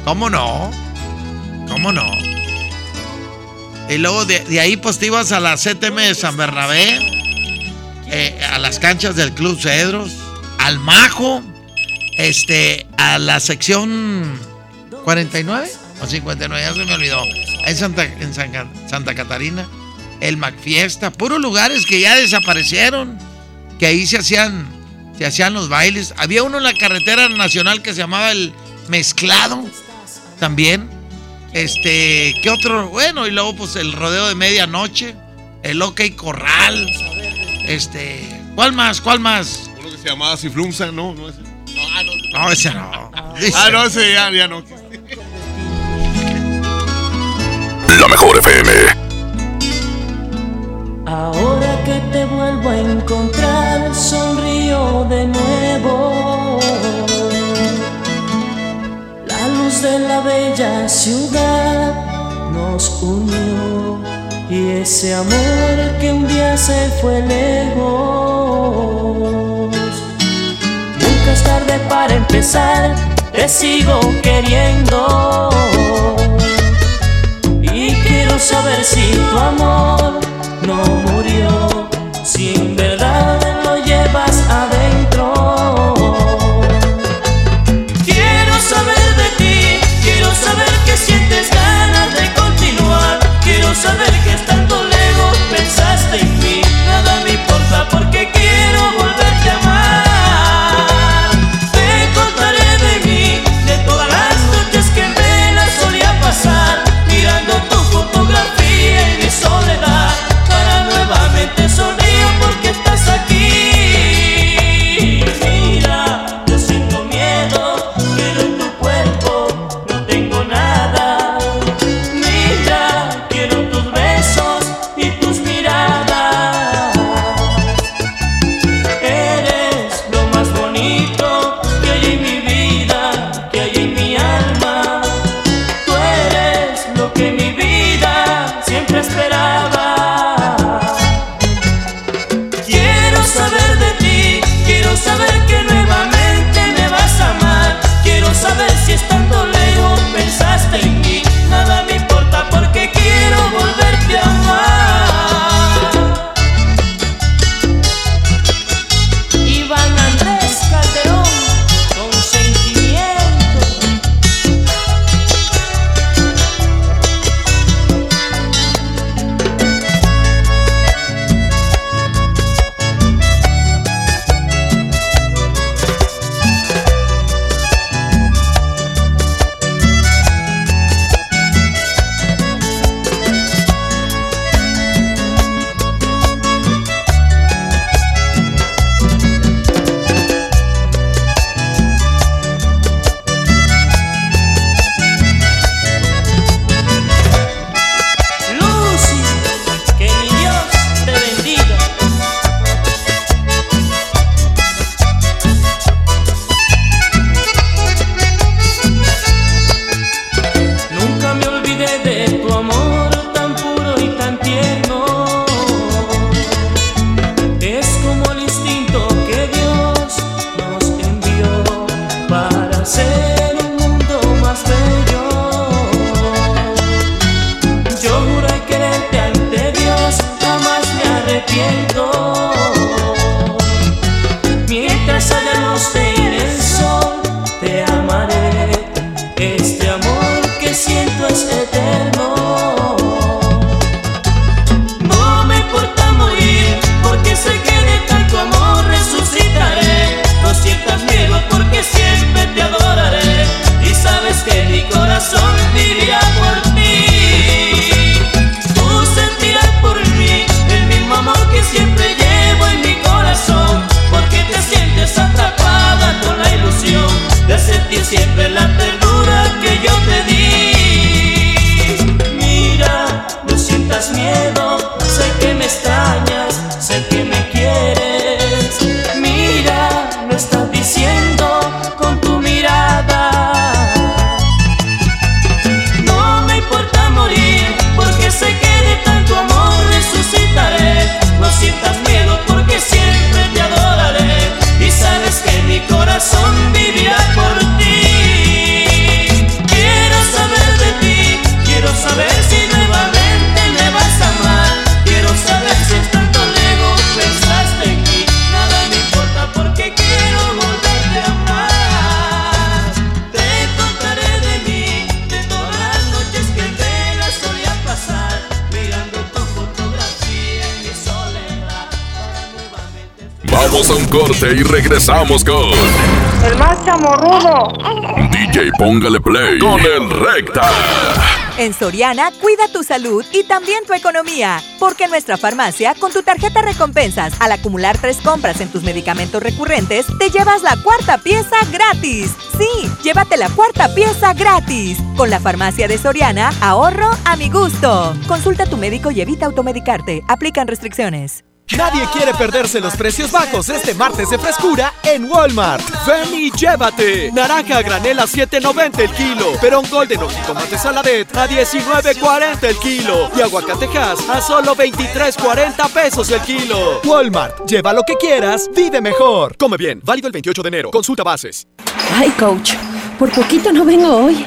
Speaker 4: ¿Cómo no? ¿Cómo no? Y luego de, de ahí pues te ibas a la CTM de San Bernabé, eh, a las canchas del Club Cedros, al Majo, este, a la sección 49 o 59, ya se me olvidó, en Santa, en San Ca- Santa Catarina, el Macfiesta, puros lugares que ya desaparecieron, que ahí se hacían, se hacían los bailes. Había uno en la carretera nacional que se llamaba el Mezclado, también. Este, ¿qué otro? Bueno, y luego pues el rodeo de medianoche, el OK Corral, este, ¿cuál más? ¿Cuál más?
Speaker 76: Uno que se llamaba Ciflunza, no, no ese. No, ah, no.
Speaker 4: No, ese no.
Speaker 76: Ah, no, ese ya, ya no.
Speaker 13: La mejor FM.
Speaker 75: Ahora que te vuelvo a encontrar, sonrío de nuevo. La luz de la bella ciudad nos unió. Y ese amor que un día se fue lejos. Es tarde para empezar, te sigo queriendo. Y quiero saber si tu amor no murió, si en verdad lo llevas adentro. Quiero saber de ti, quiero saber que sientes ganas de continuar. Quiero saber que estando
Speaker 13: regresamos con
Speaker 3: El más chamorrudo.
Speaker 13: DJ Póngale Play con el Recta.
Speaker 15: En Soriana, cuida tu salud y también tu economía. Porque en nuestra farmacia, con tu tarjeta recompensas, al acumular tres compras en tus medicamentos recurrentes, te llevas la cuarta pieza gratis. Sí, llévate la cuarta pieza gratis. Con la farmacia de Soriana, ahorro a mi gusto. Consulta a tu médico y evita automedicarte. Aplican restricciones.
Speaker 23: Nadie quiere perderse los precios bajos este martes de frescura en Walmart. Ven y llévate. Naranja a granel a 7.90 el kilo. Perón Golden o jitomate saladet a 19.40 el kilo. Y aguacatejas a solo 23.40 pesos el kilo. Walmart. Lleva lo que quieras, vive mejor. Come bien. Válido el 28 de enero. Consulta bases.
Speaker 77: Ay, coach, por poquito no vengo hoy.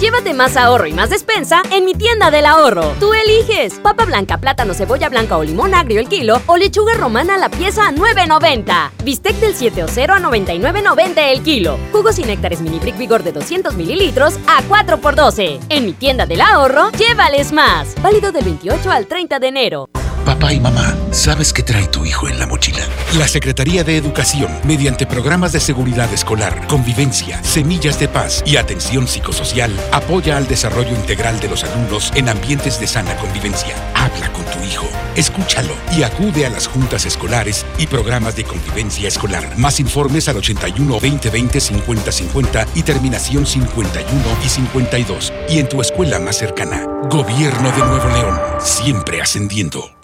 Speaker 33: Llévate más ahorro y más despensa en mi tienda del ahorro. Tú eliges papa blanca, plátano, cebolla blanca o limón agrio el kilo o lechuga romana la pieza a 9.90. Bistec del 7 o 0 a 99.90 el kilo. Jugos y néctares mini brick vigor de 200 mililitros a 4 por 12. En mi tienda del ahorro, llévales más. Válido del 28 al 30 de enero.
Speaker 17: Papá y mamá, ¿sabes qué trae tu hijo en la mochila? La Secretaría de Educación, mediante programas de seguridad escolar, convivencia, semillas de paz y atención psicosocial, apoya al desarrollo integral de los alumnos en ambientes de sana convivencia. Habla con tu hijo, escúchalo y acude a las juntas escolares y programas de convivencia escolar. Más informes al 81 20 20 50 50 y terminación 51 y 52. Y en tu escuela más cercana. Gobierno de Nuevo León, siempre ascendiendo.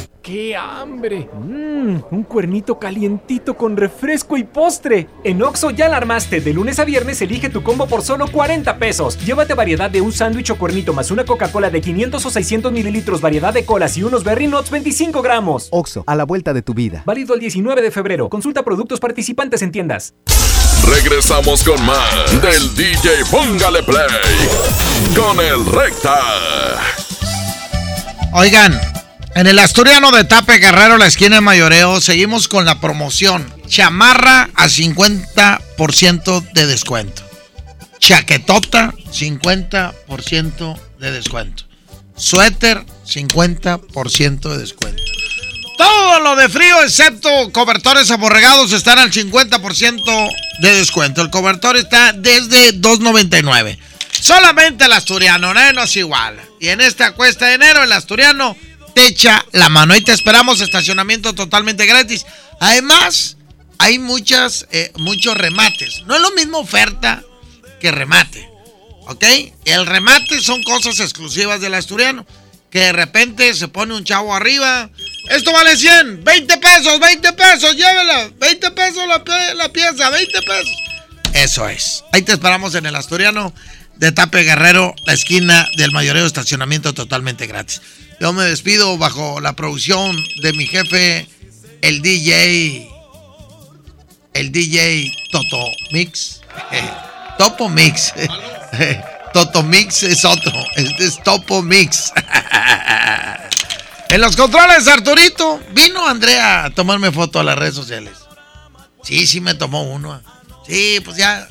Speaker 78: ¡Qué hambre! Mmm, un cuernito calientito con refresco y postre. En Oxo ya la armaste. De lunes a viernes elige tu combo por solo 40 pesos. Llévate variedad de un sándwich o cuernito más una Coca-Cola de 500 o 600 mililitros, variedad de colas y unos Berry Nuts 25 gramos.
Speaker 79: Oxo, a la vuelta de tu vida.
Speaker 78: Válido el 19 de febrero. Consulta productos participantes en tiendas.
Speaker 13: Regresamos con más del DJ Póngale Play con el Recta.
Speaker 4: Oigan, en el Asturiano de Tape Guerrero, la esquina de Mayoreo, seguimos con la promoción. Chamarra a 50% de descuento. Chaquetota, 50% de descuento. Suéter, 50% de descuento. Todo lo de frío, excepto cobertores aborregados, están al 50% de descuento. El cobertor está desde 2.99. Solamente el asturiano, ¿no? es igual. Y en esta cuesta de enero, el asturiano te echa la mano. Ahí te esperamos, estacionamiento totalmente gratis. Además, hay muchas, eh, muchos remates. No es lo mismo oferta que remate. ¿Ok? El remate son cosas exclusivas del asturiano. Que de repente se pone un chavo arriba. Esto vale 100, 20 pesos, 20 pesos, llévela. 20 pesos la, la pieza, 20 pesos. Eso es. Ahí te esperamos en el asturiano de Tape Guerrero, la esquina del mayoreo estacionamiento totalmente gratis. Yo me despido bajo la producción de mi jefe, el DJ, el DJ Toto Mix. Topo Mix. Toto Mix es otro. Este es Topo Mix. en los controles, Arturito. Vino Andrea a tomarme foto a las redes sociales. Sí, sí me tomó uno. Sí, pues ya,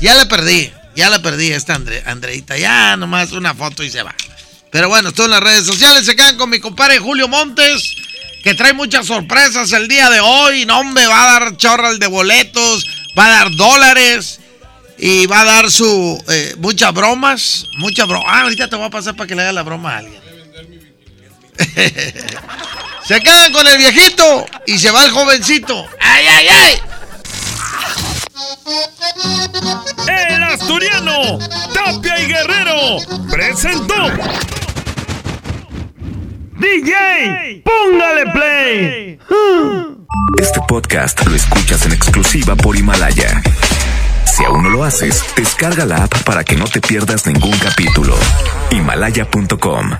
Speaker 4: ya la perdí. Ya la perdí esta Andre, Andreita. Ya nomás una foto y se va. Pero bueno, estoy en las redes sociales. Se quedan con mi compadre Julio Montes, que trae muchas sorpresas el día de hoy. No, me va a dar chorral de boletos, va a dar dólares. Y va a dar su eh, muchas bromas, muchas bromas. Ah, ahorita te voy a pasar para que le haga la broma a alguien. se quedan con el viejito y se va el jovencito. ¡Ay, ay, ay!
Speaker 80: El asturiano, Tapia y Guerrero, presentó. DJ, póngale play.
Speaker 53: Este podcast lo escuchas en exclusiva por Himalaya. Si aún no lo haces, descarga la app para que no te pierdas ningún capítulo. Himalaya.com